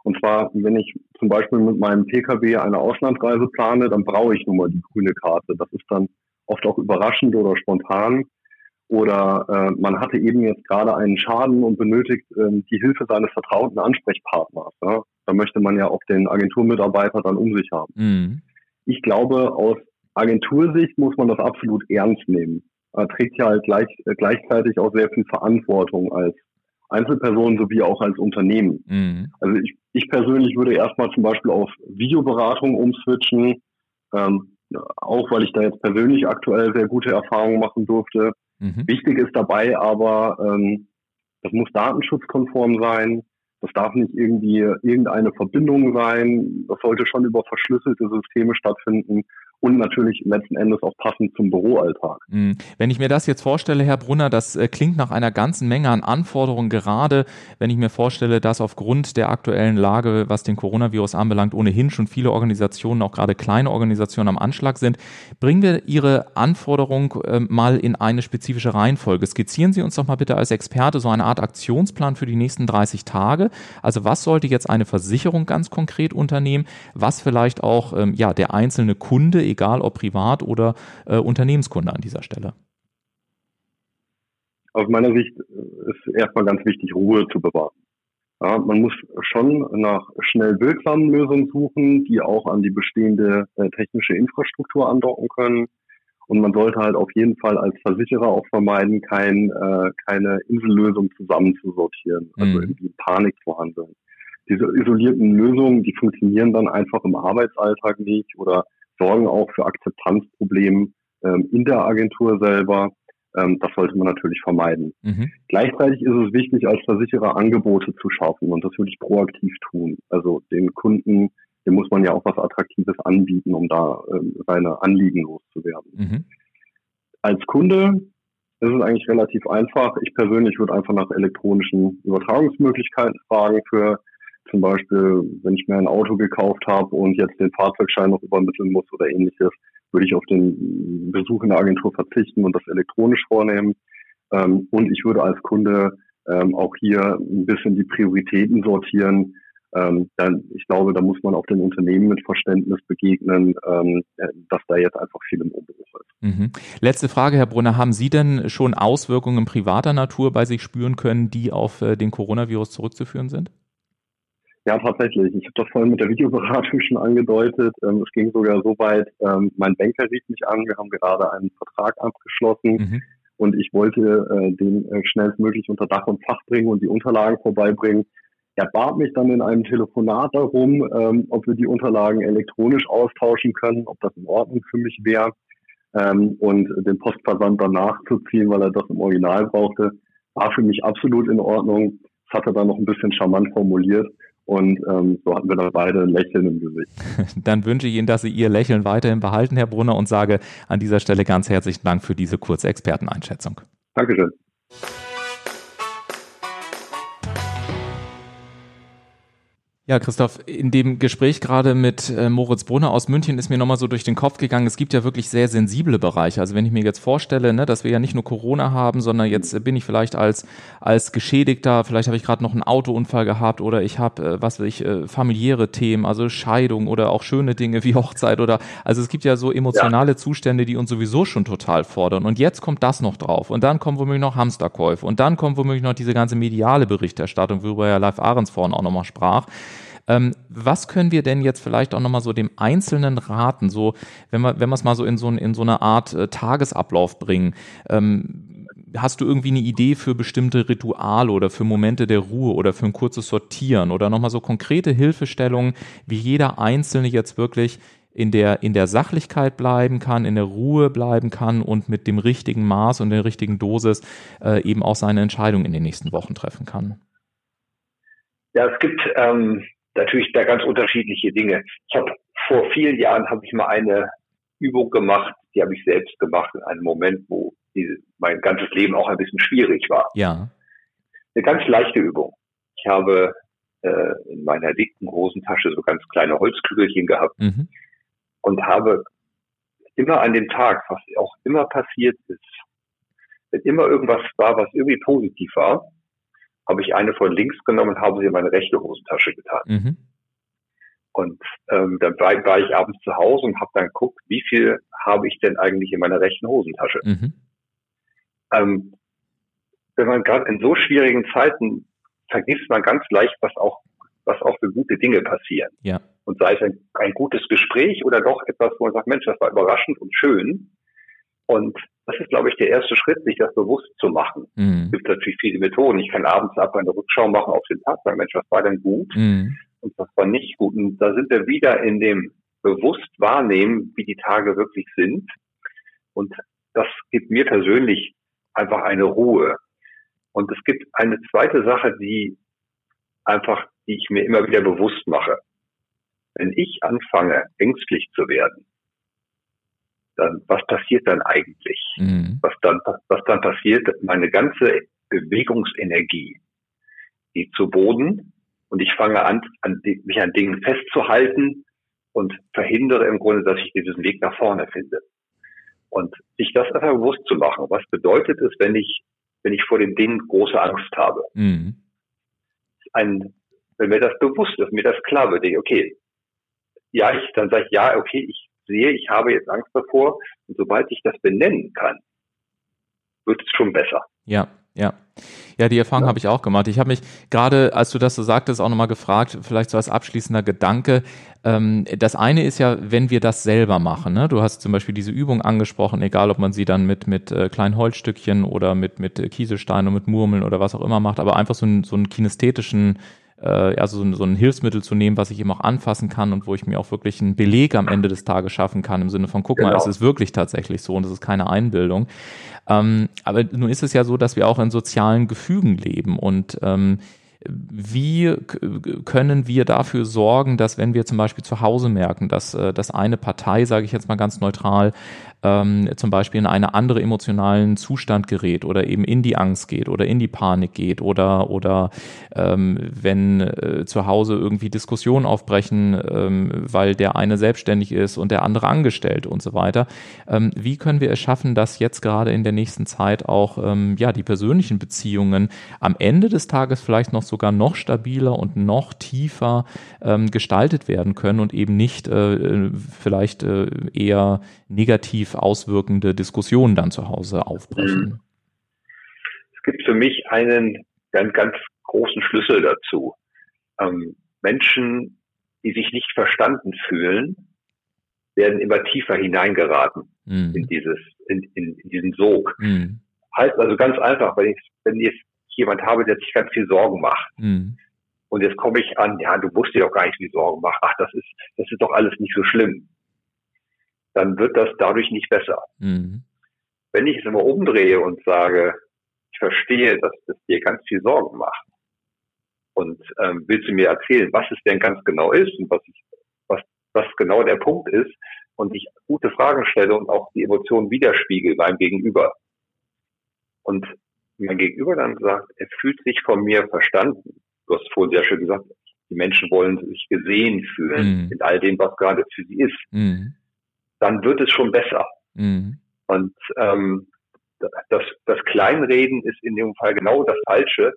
Und zwar, wenn ich zum Beispiel mit meinem Pkw eine Auslandsreise plane, dann brauche ich nun mal die grüne Karte. Das ist dann oft auch überraschend oder spontan. Oder äh, man hatte eben jetzt gerade einen Schaden und benötigt äh, die Hilfe seines vertrauten Ansprechpartners. Ja? Da möchte man ja auch den Agenturmitarbeiter dann um sich haben. Mhm. Ich glaube, aus Agentursicht muss man das absolut ernst nehmen. Er trägt ja halt gleich, äh, gleichzeitig auch sehr viel Verantwortung als Einzelperson sowie auch als Unternehmen. Mhm. Also ich, ich persönlich würde erstmal zum Beispiel auf Videoberatung umswitchen. Ähm, auch weil ich da jetzt persönlich aktuell sehr gute Erfahrungen machen durfte. Mhm. Wichtig ist dabei aber, ähm, das muss datenschutzkonform sein. Das darf nicht irgendwie irgendeine Verbindung sein. Das sollte schon über verschlüsselte Systeme stattfinden und natürlich letzten Endes auch passend zum Büroalltag. Hm. Wenn ich mir das jetzt vorstelle, Herr Brunner, das äh, klingt nach einer ganzen Menge an Anforderungen, gerade wenn ich mir vorstelle, dass aufgrund der aktuellen Lage, was den Coronavirus anbelangt, ohnehin schon viele Organisationen, auch gerade kleine Organisationen am Anschlag sind. Bringen wir Ihre Anforderung äh, mal in eine spezifische Reihenfolge. Skizzieren Sie uns doch mal bitte als Experte so eine Art Aktionsplan für die nächsten 30 Tage. Also was sollte jetzt eine Versicherung ganz konkret unternehmen? Was vielleicht auch ähm, ja, der einzelne Kunde, egal ob privat oder äh, Unternehmenskunde an dieser Stelle? Aus meiner Sicht ist erstmal ganz wichtig, Ruhe zu bewahren. Ja, man muss schon nach schnell wirksamen Lösungen suchen, die auch an die bestehende äh, technische Infrastruktur andocken können. Und man sollte halt auf jeden Fall als Versicherer auch vermeiden, kein, äh, keine Insellösung zusammenzusortieren, also mhm. irgendwie Panik zu handeln. Diese isolierten Lösungen, die funktionieren dann einfach im Arbeitsalltag nicht oder sorgen auch für Akzeptanzprobleme ähm, in der Agentur selber. Ähm, das sollte man natürlich vermeiden. Mhm. Gleichzeitig ist es wichtig, als Versicherer Angebote zu schaffen und das würde ich proaktiv tun. Also den Kunden, dem muss man ja auch was Attraktives anbieten, um da ähm, seine Anliegen loszuwerden. Mhm. Als Kunde ist es eigentlich relativ einfach. Ich persönlich würde einfach nach elektronischen Übertragungsmöglichkeiten fragen für zum Beispiel, wenn ich mir ein Auto gekauft habe und jetzt den Fahrzeugschein noch übermitteln muss oder ähnliches, würde ich auf den Besuch in der Agentur verzichten und das elektronisch vornehmen. Ähm, und ich würde als Kunde ähm, auch hier ein bisschen die Prioritäten sortieren. Ähm, dann, ich glaube, da muss man auch den Unternehmen mit Verständnis begegnen, ähm, dass da jetzt einfach viel im Umbruch ist. Mhm. Letzte Frage, Herr Brunner. Haben Sie denn schon Auswirkungen privater Natur bei sich spüren können, die auf äh, den Coronavirus zurückzuführen sind? Ja, tatsächlich. Ich habe das vorhin mit der Videoberatung *laughs* schon angedeutet. Ähm, es ging sogar so weit, ähm, mein Banker rief mich an, wir haben gerade einen Vertrag abgeschlossen mhm. und ich wollte äh, den äh, schnellstmöglich unter Dach und Fach bringen und die Unterlagen vorbeibringen. Er bat mich dann in einem Telefonat darum, ähm, ob wir die Unterlagen elektronisch austauschen können, ob das in Ordnung für mich wäre ähm, und den Postversand danach zu ziehen, weil er das im Original brauchte, war für mich absolut in Ordnung. Das hat er dann noch ein bisschen charmant formuliert. Und ähm, so hatten wir dann beide ein Lächeln im Gesicht. *laughs* Dann wünsche ich Ihnen, dass Sie Ihr Lächeln weiterhin behalten, Herr Brunner, und sage an dieser Stelle ganz herzlichen Dank für diese kurze Experteneinschätzung. Ja, Christoph, in dem Gespräch gerade mit äh, Moritz Brunner aus München ist mir nochmal so durch den Kopf gegangen, es gibt ja wirklich sehr sensible Bereiche. Also wenn ich mir jetzt vorstelle, ne, dass wir ja nicht nur Corona haben, sondern jetzt äh, bin ich vielleicht als, als Geschädigter, vielleicht habe ich gerade noch einen Autounfall gehabt oder ich habe, äh, was weiß ich, familiäre Themen, also Scheidung oder auch schöne Dinge wie *laughs* Hochzeit oder, also es gibt ja so emotionale ja. Zustände, die uns sowieso schon total fordern. Und jetzt kommt das noch drauf. Und dann kommen womöglich noch Hamsterkäufe. Und dann kommt womöglich noch diese ganze mediale Berichterstattung, worüber ja Live Ahrens vorhin auch nochmal sprach. Ähm, was können wir denn jetzt vielleicht auch nochmal so dem Einzelnen raten, so wenn wir wenn wir es mal so in so, in so eine Art äh, Tagesablauf bringen? Ähm, hast du irgendwie eine Idee für bestimmte Rituale oder für Momente der Ruhe oder für ein kurzes Sortieren oder nochmal so konkrete Hilfestellungen, wie jeder Einzelne jetzt wirklich in der, in der Sachlichkeit bleiben kann, in der Ruhe bleiben kann und mit dem richtigen Maß und der richtigen Dosis äh, eben auch seine Entscheidung in den nächsten Wochen treffen kann? Ja, es gibt ähm, natürlich da ganz unterschiedliche Dinge. Ich habe vor vielen Jahren habe ich mal eine Übung gemacht, die habe ich selbst gemacht in einem Moment, wo die, mein ganzes Leben auch ein bisschen schwierig war. Ja. Eine ganz leichte Übung. Ich habe äh, in meiner dicken Hosentasche so ganz kleine Holzkügelchen gehabt mhm. und habe immer an dem Tag, was auch immer passiert ist, wenn immer irgendwas war, was irgendwie positiv war, habe ich eine von links genommen und habe sie in meine rechte Hosentasche getan. Mhm. Und ähm, dann war, war, ich abends zu Hause und habe dann geguckt, wie viel habe ich denn eigentlich in meiner rechten Hosentasche. Mhm. Ähm, wenn man gerade in so schwierigen Zeiten vergisst man ganz leicht, was auch was auch für gute Dinge passieren. Ja. Und sei es ein, ein gutes Gespräch oder doch etwas, wo man sagt, Mensch, das war überraschend und schön. Und das ist, glaube ich, der erste Schritt, sich das bewusst zu machen. Mhm. Es gibt natürlich viele Methoden. Ich kann abends ab eine Rückschau machen auf den Tag, sagen, Mensch, was war denn gut mhm. und was war nicht gut. Und da sind wir wieder in dem bewusst wahrnehmen, wie die Tage wirklich sind. Und das gibt mir persönlich einfach eine Ruhe. Und es gibt eine zweite Sache, die einfach, die ich mir immer wieder bewusst mache. Wenn ich anfange, ängstlich zu werden, dann was passiert dann eigentlich? Mhm. Was dann, was dann passiert, meine ganze Bewegungsenergie geht zu Boden und ich fange an, an mich an Dingen festzuhalten und verhindere im Grunde, dass ich diesen Weg nach vorne finde. Und sich das einfach bewusst zu machen, was bedeutet es, wenn ich, wenn ich vor den Dingen große Angst habe? Mhm. Ein, wenn mir das bewusst ist, mir das klar wird, ich, okay, ja, ich, dann sage ich, ja, okay, ich sehe, ich habe jetzt Angst davor und sobald ich das benennen kann, wird es schon besser. Ja, ja. Ja, die Erfahrung ja. habe ich auch gemacht. Ich habe mich gerade, als du das so sagtest, auch nochmal gefragt, vielleicht so als abschließender Gedanke. Ähm, das eine ist ja, wenn wir das selber machen. Ne? Du hast zum Beispiel diese Übung angesprochen, egal ob man sie dann mit, mit äh, kleinen Holzstückchen oder mit, mit Kieselsteinen und mit Murmeln oder was auch immer macht, aber einfach so, ein, so einen kinästhetischen äh, also so, so ein Hilfsmittel zu nehmen, was ich eben auch anfassen kann und wo ich mir auch wirklich einen Beleg am Ende des Tages schaffen kann, im Sinne von, guck genau. mal, es ist wirklich tatsächlich so und es ist keine Einbildung. Ähm, aber nun ist es ja so, dass wir auch in sozialen Gefügen leben und ähm, wie können wir dafür sorgen, dass wenn wir zum Beispiel zu Hause merken, dass, äh, dass eine Partei, sage ich jetzt mal ganz neutral, ähm, zum Beispiel in einen anderen emotionalen Zustand gerät oder eben in die Angst geht oder in die Panik geht oder, oder ähm, wenn äh, zu Hause irgendwie Diskussionen aufbrechen, ähm, weil der eine selbstständig ist und der andere angestellt und so weiter. Ähm, wie können wir es schaffen, dass jetzt gerade in der nächsten Zeit auch ähm, ja, die persönlichen Beziehungen am Ende des Tages vielleicht noch sogar noch stabiler und noch tiefer ähm, gestaltet werden können und eben nicht äh, äh vielleicht äh, eher negativ auswirkende Diskussionen dann zu Hause aufbrechen? Mhm. Es gibt für mich einen ganz, ganz großen Schlüssel dazu. Ähm, Menschen, die sich nicht verstanden fühlen, werden immer tiefer hineingeraten mhm. in dieses, in, in, in diesen Sog. Mhm. Heißt also ganz einfach, wenn ich, wenn ich jemand habe, der sich ganz viel Sorgen macht. Mhm. Und jetzt komme ich an, ja, du musst dir doch gar nicht viel Sorgen machen. Ach, das ist, das ist doch alles nicht so schlimm dann wird das dadurch nicht besser. Mhm. Wenn ich es immer umdrehe und sage, ich verstehe, dass das dir ganz viel Sorgen macht und ähm, willst du mir erzählen, was es denn ganz genau ist und was, ich, was, was genau der Punkt ist und ich gute Fragen stelle und auch die Emotionen widerspiegel beim Gegenüber. Und mein Gegenüber dann sagt, er fühlt sich von mir verstanden. Du hast vorhin sehr schön gesagt, die Menschen wollen sich gesehen fühlen mhm. in all dem, was gerade für sie ist, mhm. Dann wird es schon besser. Mhm. Und ähm, das, das Kleinreden ist in dem Fall genau das Falsche.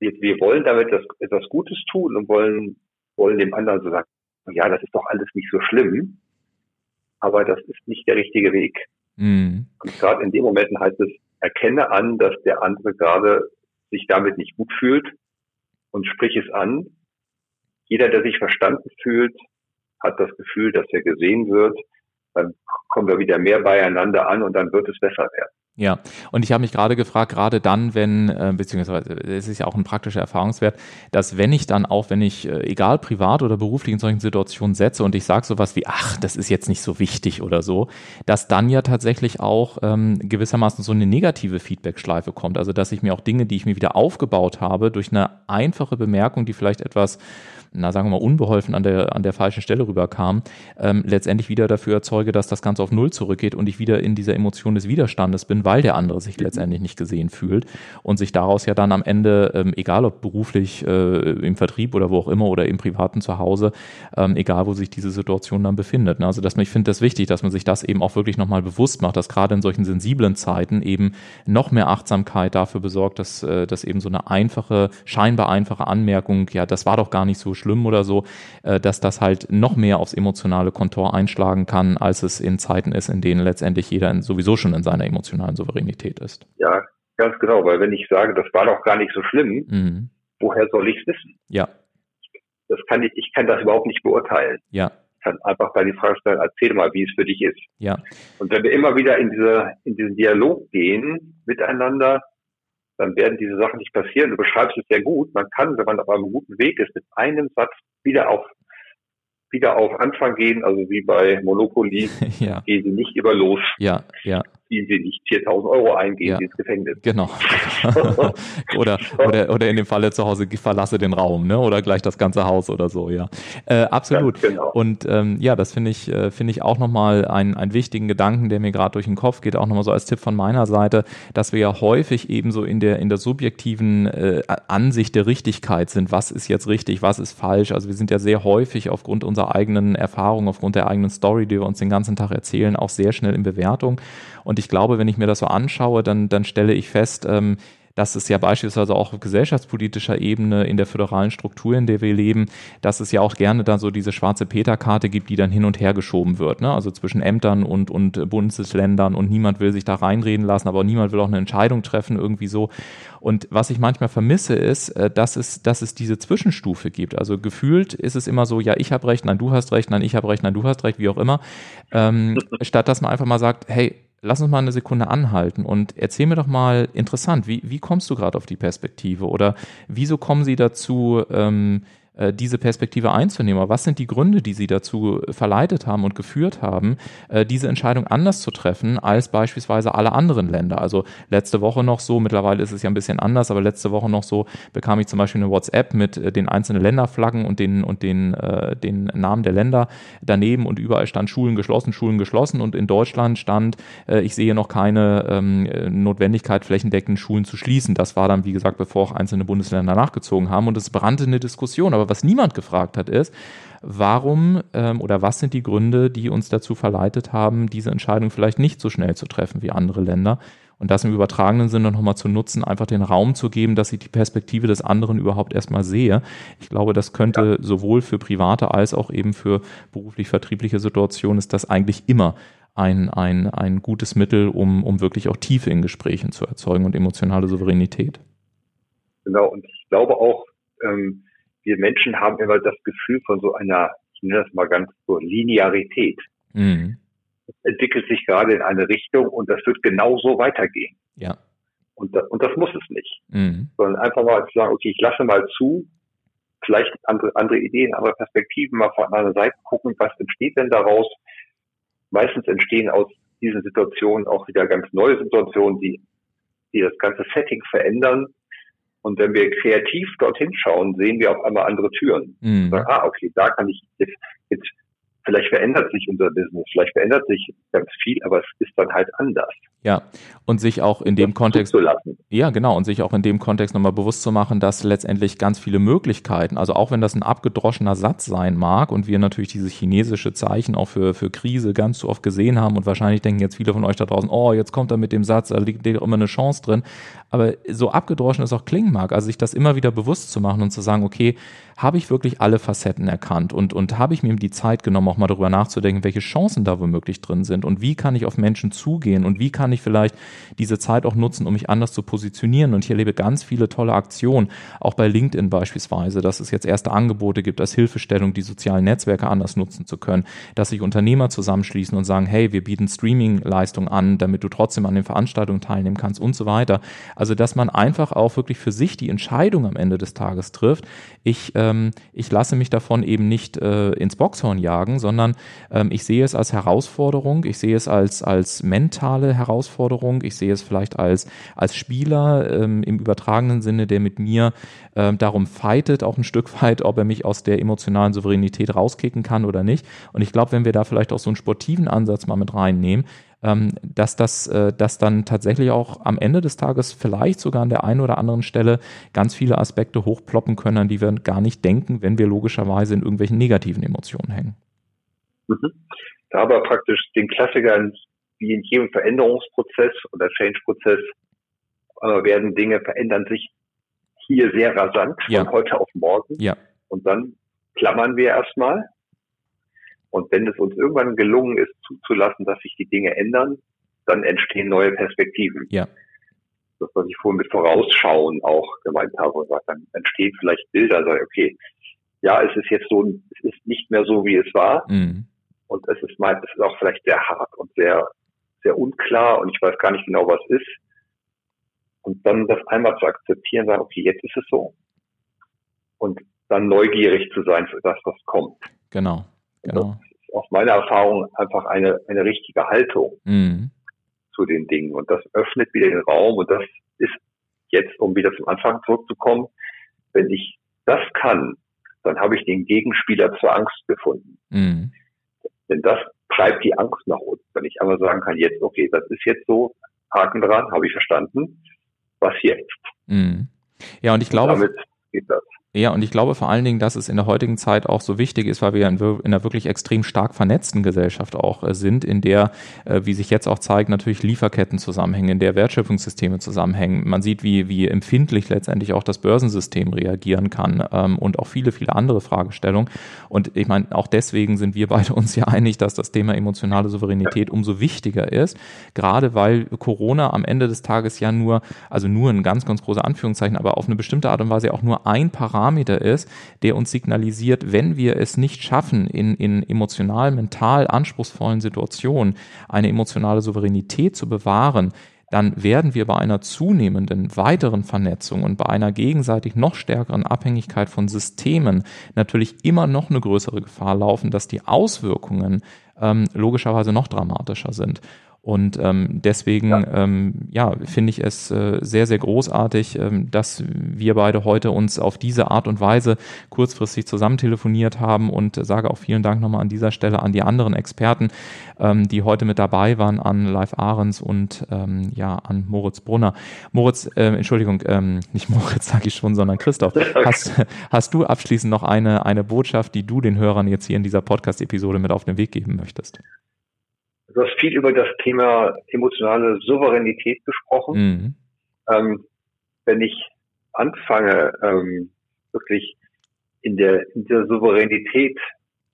Wir, wir wollen damit das, etwas Gutes tun und wollen, wollen dem anderen so sagen, ja, das ist doch alles nicht so schlimm, aber das ist nicht der richtige Weg. Mhm. Und gerade in den Momenten heißt es, erkenne an, dass der andere gerade sich damit nicht gut fühlt und sprich es an. Jeder, der sich verstanden fühlt, hat das Gefühl, dass er gesehen wird. Dann kommen wir wieder mehr beieinander an und dann wird es besser werden. Ja, und ich habe mich gerade gefragt, gerade dann, wenn, äh, beziehungsweise es ist ja auch ein praktischer Erfahrungswert, dass wenn ich dann auch, wenn ich, äh, egal privat oder beruflich in solchen Situationen setze und ich sage sowas wie, ach, das ist jetzt nicht so wichtig oder so, dass dann ja tatsächlich auch ähm, gewissermaßen so eine negative Feedback-Schleife kommt. Also dass ich mir auch Dinge, die ich mir wieder aufgebaut habe, durch eine einfache Bemerkung, die vielleicht etwas na sagen wir mal, unbeholfen an der, an der falschen Stelle rüberkam, ähm, letztendlich wieder dafür erzeuge, dass das Ganze auf Null zurückgeht und ich wieder in dieser Emotion des Widerstandes bin, weil der andere sich letztendlich nicht gesehen fühlt und sich daraus ja dann am Ende, ähm, egal ob beruflich äh, im Vertrieb oder wo auch immer oder im privaten Zuhause, ähm, egal wo sich diese Situation dann befindet. Ne? Also dass man, ich finde das wichtig, dass man sich das eben auch wirklich nochmal bewusst macht, dass gerade in solchen sensiblen Zeiten eben noch mehr Achtsamkeit dafür besorgt, dass, äh, dass eben so eine einfache, scheinbar einfache Anmerkung, ja, das war doch gar nicht so schlimm oder so, äh, dass das halt noch mehr aufs emotionale Kontor einschlagen kann, als es in Zeiten ist, in denen letztendlich jeder sowieso schon in seiner emotionalen Souveränität ist. Ja, ganz genau, weil wenn ich sage, das war doch gar nicht so schlimm, mhm. woher soll ich es wissen? Ja. Das kann ich, ich kann das überhaupt nicht beurteilen. Ja. Ich kann einfach bei die Frage stellen, erzähl mal, wie es für dich ist. Ja. Und wenn wir immer wieder in diese, in diesen Dialog gehen miteinander, dann werden diese Sachen nicht passieren. Du beschreibst es sehr gut. Man kann, wenn man auf einem guten Weg ist, mit einem Satz wieder auf wieder auf Anfang gehen, also wie bei Monopoly, *laughs* ja. gehen sie nicht über los. Ja, ja ziehen Sie nicht 4000 Euro ein, gehen ja. Sie ins Gefängnis. Genau. *laughs* oder, oder, oder in dem Falle zu Hause, verlasse den Raum, ne? oder gleich das ganze Haus oder so, ja. Äh, absolut. Genau. Und ähm, ja, das finde ich, äh, finde ich auch nochmal einen, einen wichtigen Gedanken, der mir gerade durch den Kopf geht, auch nochmal so als Tipp von meiner Seite, dass wir ja häufig eben so in der, in der subjektiven äh, Ansicht der Richtigkeit sind, was ist jetzt richtig, was ist falsch. Also wir sind ja sehr häufig aufgrund unserer eigenen Erfahrung, aufgrund der eigenen Story, die wir uns den ganzen Tag erzählen, auch sehr schnell in Bewertung. Und ich glaube, wenn ich mir das so anschaue, dann, dann stelle ich fest, ähm, dass es ja beispielsweise auch auf gesellschaftspolitischer Ebene in der föderalen Struktur, in der wir leben, dass es ja auch gerne dann so diese schwarze Peter-Karte gibt, die dann hin und her geschoben wird, ne? also zwischen Ämtern und, und Bundesländern und niemand will sich da reinreden lassen, aber niemand will auch eine Entscheidung treffen, irgendwie so. Und was ich manchmal vermisse, ist, äh, dass es, dass es diese Zwischenstufe gibt. Also gefühlt ist es immer so, ja, ich habe recht, nein, du hast recht, nein, ich habe recht, nein, du hast recht, wie auch immer. Ähm, statt dass man einfach mal sagt, hey, lass uns mal eine Sekunde anhalten und erzähl mir doch mal interessant, wie, wie kommst du gerade auf die Perspektive oder wieso kommen sie dazu, ähm, äh, diese Perspektive einzunehmen. Aber was sind die Gründe, die Sie dazu verleitet haben und geführt haben, äh, diese Entscheidung anders zu treffen als beispielsweise alle anderen Länder? Also letzte Woche noch so, mittlerweile ist es ja ein bisschen anders, aber letzte Woche noch so bekam ich zum Beispiel eine WhatsApp mit äh, den einzelnen Länderflaggen und den, und den, den Namen der Länder daneben und überall stand Schulen geschlossen, Schulen geschlossen und in Deutschland stand, ich sehe noch keine ähm, Notwendigkeit, flächendeckend Schulen zu schließen. Das war dann, wie gesagt, bevor auch einzelne Bundesländer nachgezogen haben und es brannte eine Diskussion. Aber was niemand gefragt hat, ist, warum ähm, oder was sind die Gründe, die uns dazu verleitet haben, diese Entscheidung vielleicht nicht so schnell zu treffen wie andere Länder? Und das im übertragenen Sinne nochmal zu nutzen, einfach den Raum zu geben, dass ich die Perspektive des anderen überhaupt erstmal sehe. Ich glaube, das könnte ja. sowohl für private als auch eben für beruflich-vertriebliche Situationen ist das eigentlich immer ein, ein, ein gutes Mittel, um, um wirklich auch Tiefe in Gesprächen zu erzeugen und emotionale Souveränität. Genau, und ich glaube auch, ähm, wir Menschen haben immer das Gefühl von so einer, ich nenne das mal ganz so, Linearität. Mhm. Es entwickelt sich gerade in eine Richtung und das wird genauso weitergehen. Ja. Und, da, und das muss es nicht. Mhm. Sondern einfach mal zu sagen, okay, ich lasse mal zu, vielleicht andere, andere Ideen, andere Perspektiven mal von einer Seite gucken, was entsteht denn daraus? Meistens entstehen aus diesen Situationen auch wieder ganz neue Situationen, die, die das ganze Setting verändern und wenn wir kreativ dorthin schauen, sehen wir auf einmal andere Türen. Mhm. Sagen, ah, okay, da kann ich jetzt, jetzt, vielleicht verändert sich unser Business, vielleicht verändert sich ganz viel, aber es ist dann halt anders. Ja, und sich auch in dem Kontext, ja genau, und sich auch in dem Kontext nochmal bewusst zu machen, dass letztendlich ganz viele Möglichkeiten, also auch wenn das ein abgedroschener Satz sein mag und wir natürlich dieses chinesische Zeichen auch für, für Krise ganz so oft gesehen haben und wahrscheinlich denken jetzt viele von euch da draußen, oh, jetzt kommt er mit dem Satz, da liegt immer eine Chance drin, aber so abgedroschen es auch klingen mag, also sich das immer wieder bewusst zu machen und zu sagen, okay, habe ich wirklich alle Facetten erkannt und, und habe ich mir die Zeit genommen, auch mal darüber nachzudenken, welche Chancen da womöglich drin sind und wie kann ich auf Menschen zugehen und wie kann ich vielleicht diese Zeit auch nutzen, um mich anders zu positionieren. Und ich erlebe ganz viele tolle Aktionen, auch bei LinkedIn beispielsweise, dass es jetzt erste Angebote gibt als Hilfestellung, die sozialen Netzwerke anders nutzen zu können, dass sich Unternehmer zusammenschließen und sagen, hey, wir bieten Streaming-Leistung an, damit du trotzdem an den Veranstaltungen teilnehmen kannst und so weiter. Also, dass man einfach auch wirklich für sich die Entscheidung am Ende des Tages trifft. Ich äh, ähm, ich lasse mich davon eben nicht äh, ins Boxhorn jagen, sondern ähm, ich sehe es als Herausforderung, ich sehe es als, als mentale Herausforderung, ich sehe es vielleicht als, als Spieler ähm, im übertragenen Sinne, der mit mir ähm, darum fightet, auch ein Stück weit, ob er mich aus der emotionalen Souveränität rauskicken kann oder nicht. Und ich glaube, wenn wir da vielleicht auch so einen sportiven Ansatz mal mit reinnehmen, ähm, dass das äh, dass dann tatsächlich auch am Ende des Tages vielleicht sogar an der einen oder anderen Stelle ganz viele Aspekte hochploppen können, an die wir gar nicht denken, wenn wir logischerweise in irgendwelchen negativen Emotionen hängen. Mhm. Da aber praktisch den Klassikern wie in jedem Veränderungsprozess oder Change-Prozess äh, werden Dinge verändern sich hier sehr rasant ja. von heute auf morgen. Ja. Und dann klammern wir erstmal und wenn es uns irgendwann gelungen ist, zuzulassen, dass sich die Dinge ändern, dann entstehen neue Perspektiven. Ja. Das, was ich vorhin mit Vorausschauen auch gemeint habe, dann entstehen vielleicht Bilder, sage okay, ja, es ist jetzt so, es ist nicht mehr so, wie es war. Mhm. Und es ist meint, es ist auch vielleicht sehr hart und sehr, sehr unklar und ich weiß gar nicht genau, was ist. Und dann das einmal zu akzeptieren, sagen, okay, jetzt ist es so. Und dann neugierig zu sein für das, was kommt. Genau. Genau. Das ist aus meiner Erfahrung einfach eine, eine richtige Haltung mhm. zu den Dingen. Und das öffnet wieder den Raum. Und das ist jetzt, um wieder zum Anfang zurückzukommen, wenn ich das kann, dann habe ich den Gegenspieler zur Angst gefunden. Mhm. Denn das treibt die Angst nach unten. Wenn ich einmal sagen kann, jetzt, okay, das ist jetzt so, Haken dran, habe ich verstanden, was jetzt? Mhm. Ja, und ich glaube, und damit geht das. Ja, und ich glaube vor allen Dingen, dass es in der heutigen Zeit auch so wichtig ist, weil wir in, einer wirklich extrem stark vernetzten Gesellschaft auch äh, sind, in der, äh, wie sich jetzt auch zeigt, natürlich Lieferketten zusammenhängen, in der Wertschöpfungssysteme zusammenhängen. Man sieht, wie, wie empfindlich letztendlich auch das Börsensystem reagieren kann ähm, und auch viele, viele andere Fragestellungen. Und ich meine, auch deswegen sind wir beide uns ja einig, dass das Thema emotionale Souveränität umso wichtiger ist, gerade weil Corona am Ende des Tages ja nur, also nur ein ganz, ganz große Anführungszeichen, aber auf eine bestimmte Art und Weise auch nur ein Parameter Parameter ist, der uns signalisiert, wenn wir es nicht schaffen, in, in emotional, mental anspruchsvollen Situationen eine emotionale Souveränität zu bewahren, dann werden wir bei einer zunehmenden weiteren Vernetzung und bei einer gegenseitig noch stärkeren Abhängigkeit von Systemen natürlich immer noch eine größere Gefahr laufen, dass die Auswirkungen ähm, logischerweise noch dramatischer sind. Und ähm, deswegen ja, ähm, ja finde ich es äh, sehr, sehr großartig, ähm, dass wir beide heute uns auf diese Art und Weise kurzfristig zusammen telefoniert haben und sage auch vielen Dank nochmal an dieser Stelle an die anderen Experten, ähm, die heute mit dabei waren, an Live Ahrens und ähm, ja an Moritz Brunner. Moritz, äh, Entschuldigung, ähm, nicht Moritz *laughs* sage ich schon, sondern Christoph. Hast, hast du abschließend noch eine, eine Botschaft, die du den Hörern jetzt hier in dieser Podcast-Episode mit auf den Weg geben möchtest? Du hast viel über das Thema emotionale Souveränität gesprochen. Mhm. Ähm, wenn ich anfange, ähm, wirklich in der, in der Souveränität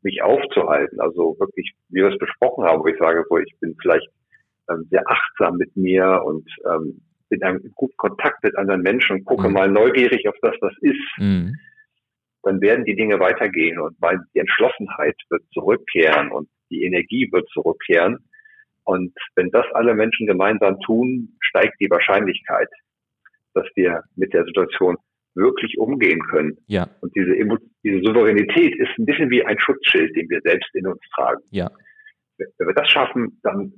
mich aufzuhalten, also wirklich, wie wir es besprochen haben, wo ich sage, wo ich bin vielleicht ähm, sehr achtsam mit mir und ähm, bin in guten Kontakt mit anderen Menschen, gucke mhm. mal neugierig auf das, was ist, mhm. dann werden die Dinge weitergehen und die Entschlossenheit wird zurückkehren und die Energie wird zurückkehren. Und wenn das alle Menschen gemeinsam tun, steigt die Wahrscheinlichkeit, dass wir mit der Situation wirklich umgehen können. Ja. Und diese, diese Souveränität ist ein bisschen wie ein Schutzschild, den wir selbst in uns tragen. Ja. Wenn wir das schaffen, dann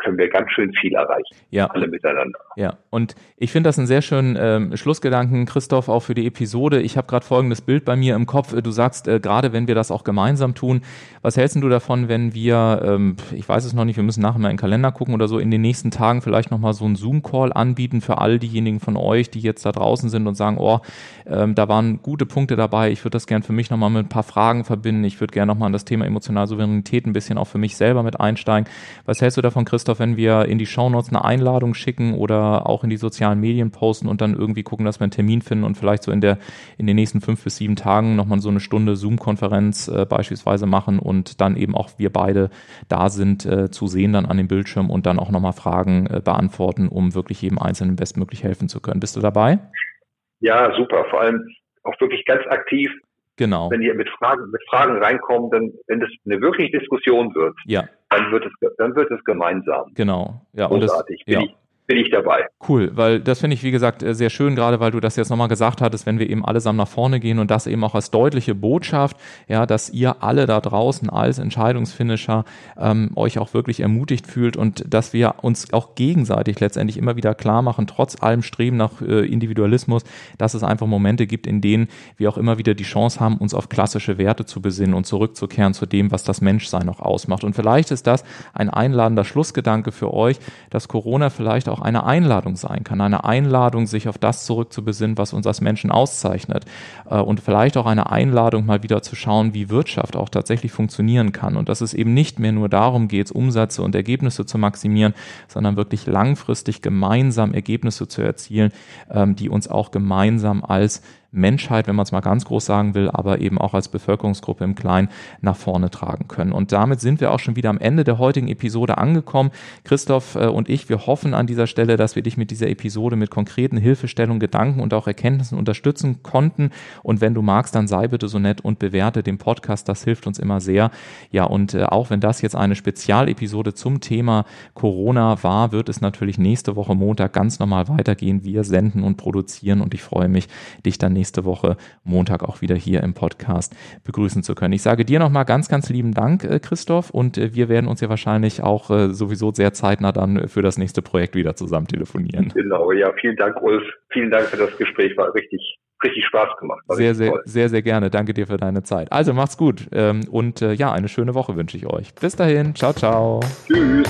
können wir ganz schön viel erreichen. Ja. Alle miteinander. Ja. Und ich finde das einen sehr schönen ähm, Schlussgedanken, Christoph, auch für die Episode. Ich habe gerade folgendes Bild bei mir im Kopf. Du sagst, äh, gerade wenn wir das auch gemeinsam tun, was hältst du davon, wenn wir, ähm, ich weiß es noch nicht, wir müssen nachher mal in den Kalender gucken oder so, in den nächsten Tagen vielleicht nochmal so einen Zoom-Call anbieten für all diejenigen von euch, die jetzt da draußen sind und sagen, oh, ähm, da waren gute Punkte dabei, ich würde das gern für mich nochmal mit ein paar Fragen verbinden, ich würde gerne nochmal an das Thema emotionale Souveränität ein bisschen auch für mich selber mit einsteigen. Was hältst du davon, Christoph, wenn wir in die Shownotes eine Einladung schicken oder auch in die sozialen Medien posten und dann irgendwie gucken, dass wir einen Termin finden und vielleicht so in der in den nächsten fünf bis sieben Tagen nochmal so eine Stunde Zoom-Konferenz äh, beispielsweise machen und dann eben auch wir beide da sind, äh, zu sehen dann an dem Bildschirm und dann auch nochmal Fragen äh, beantworten, um wirklich jedem Einzelnen bestmöglich helfen zu können. Bist du dabei? Ja, super. Vor allem auch wirklich ganz aktiv. Genau. Wenn ihr mit Fragen, mit Fragen reinkommt, dann, wenn das eine wirkliche Diskussion wird, ja. Dann wird es, dann wird es gemeinsam. Genau. Ja, Großartig. Und das, ja. ich, bin ich dabei. Cool, weil das finde ich, wie gesagt, äh, sehr schön, gerade weil du das jetzt nochmal gesagt hattest, wenn wir eben allesamt nach vorne gehen und das eben auch als deutliche Botschaft, ja, dass ihr alle da draußen als Entscheidungsfinisher ähm, euch auch wirklich ermutigt fühlt und dass wir uns auch gegenseitig letztendlich immer wieder klar machen, trotz allem Streben nach äh, Individualismus, dass es einfach Momente gibt, in denen wir auch immer wieder die Chance haben, uns auf klassische Werte zu besinnen und zurückzukehren zu dem, was das Menschsein noch ausmacht. Und vielleicht ist das ein einladender Schlussgedanke für euch, dass Corona vielleicht auch auch eine Einladung sein kann, eine Einladung, sich auf das zurückzubesinnen, was uns als Menschen auszeichnet äh, und vielleicht auch eine Einladung, mal wieder zu schauen, wie Wirtschaft auch tatsächlich funktionieren kann. Und dass es eben nicht mehr nur darum geht, Umsätze und Ergebnisse zu maximieren, sondern wirklich langfristig gemeinsam Ergebnisse zu erzielen, ähm, die uns auch gemeinsam als Menschheit, wenn man es mal ganz groß sagen will, aber eben auch als Bevölkerungsgruppe im Kleinen nach vorne tragen können. Und damit sind wir auch schon wieder am Ende der heutigen Episode angekommen. Christoph äh, und ich, wir hoffen an dieser Stelle, dass wir dich mit dieser Episode mit konkreten Hilfestellungen, Gedanken und auch Erkenntnissen unterstützen konnten. Und wenn du magst, dann sei bitte so nett und bewerte den Podcast. Das hilft uns immer sehr. Ja, und äh, auch wenn das jetzt eine Spezialepisode zum Thema Corona war, wird es natürlich nächste Woche Montag ganz normal weitergehen. Wir senden und produzieren und ich freue mich, dich dann nächste Woche Montag auch wieder hier im Podcast begrüßen zu können. Ich sage dir nochmal ganz, ganz lieben Dank, äh, Christoph, und äh, wir werden uns ja wahrscheinlich auch äh, sowieso sehr zeitnah dann für das nächste Projekt wieder zusammen telefonieren. Genau, ja, vielen Dank, Ulf. Vielen Dank für das Gespräch, war richtig richtig Spaß gemacht. sehr, sehr, toll. sehr, sehr gerne. Danke dir für deine Zeit. Also macht's gut ähm, und ja, eine schöne Woche wünsche ich euch. Bis dahin. Ciao, ciao. Tschüss.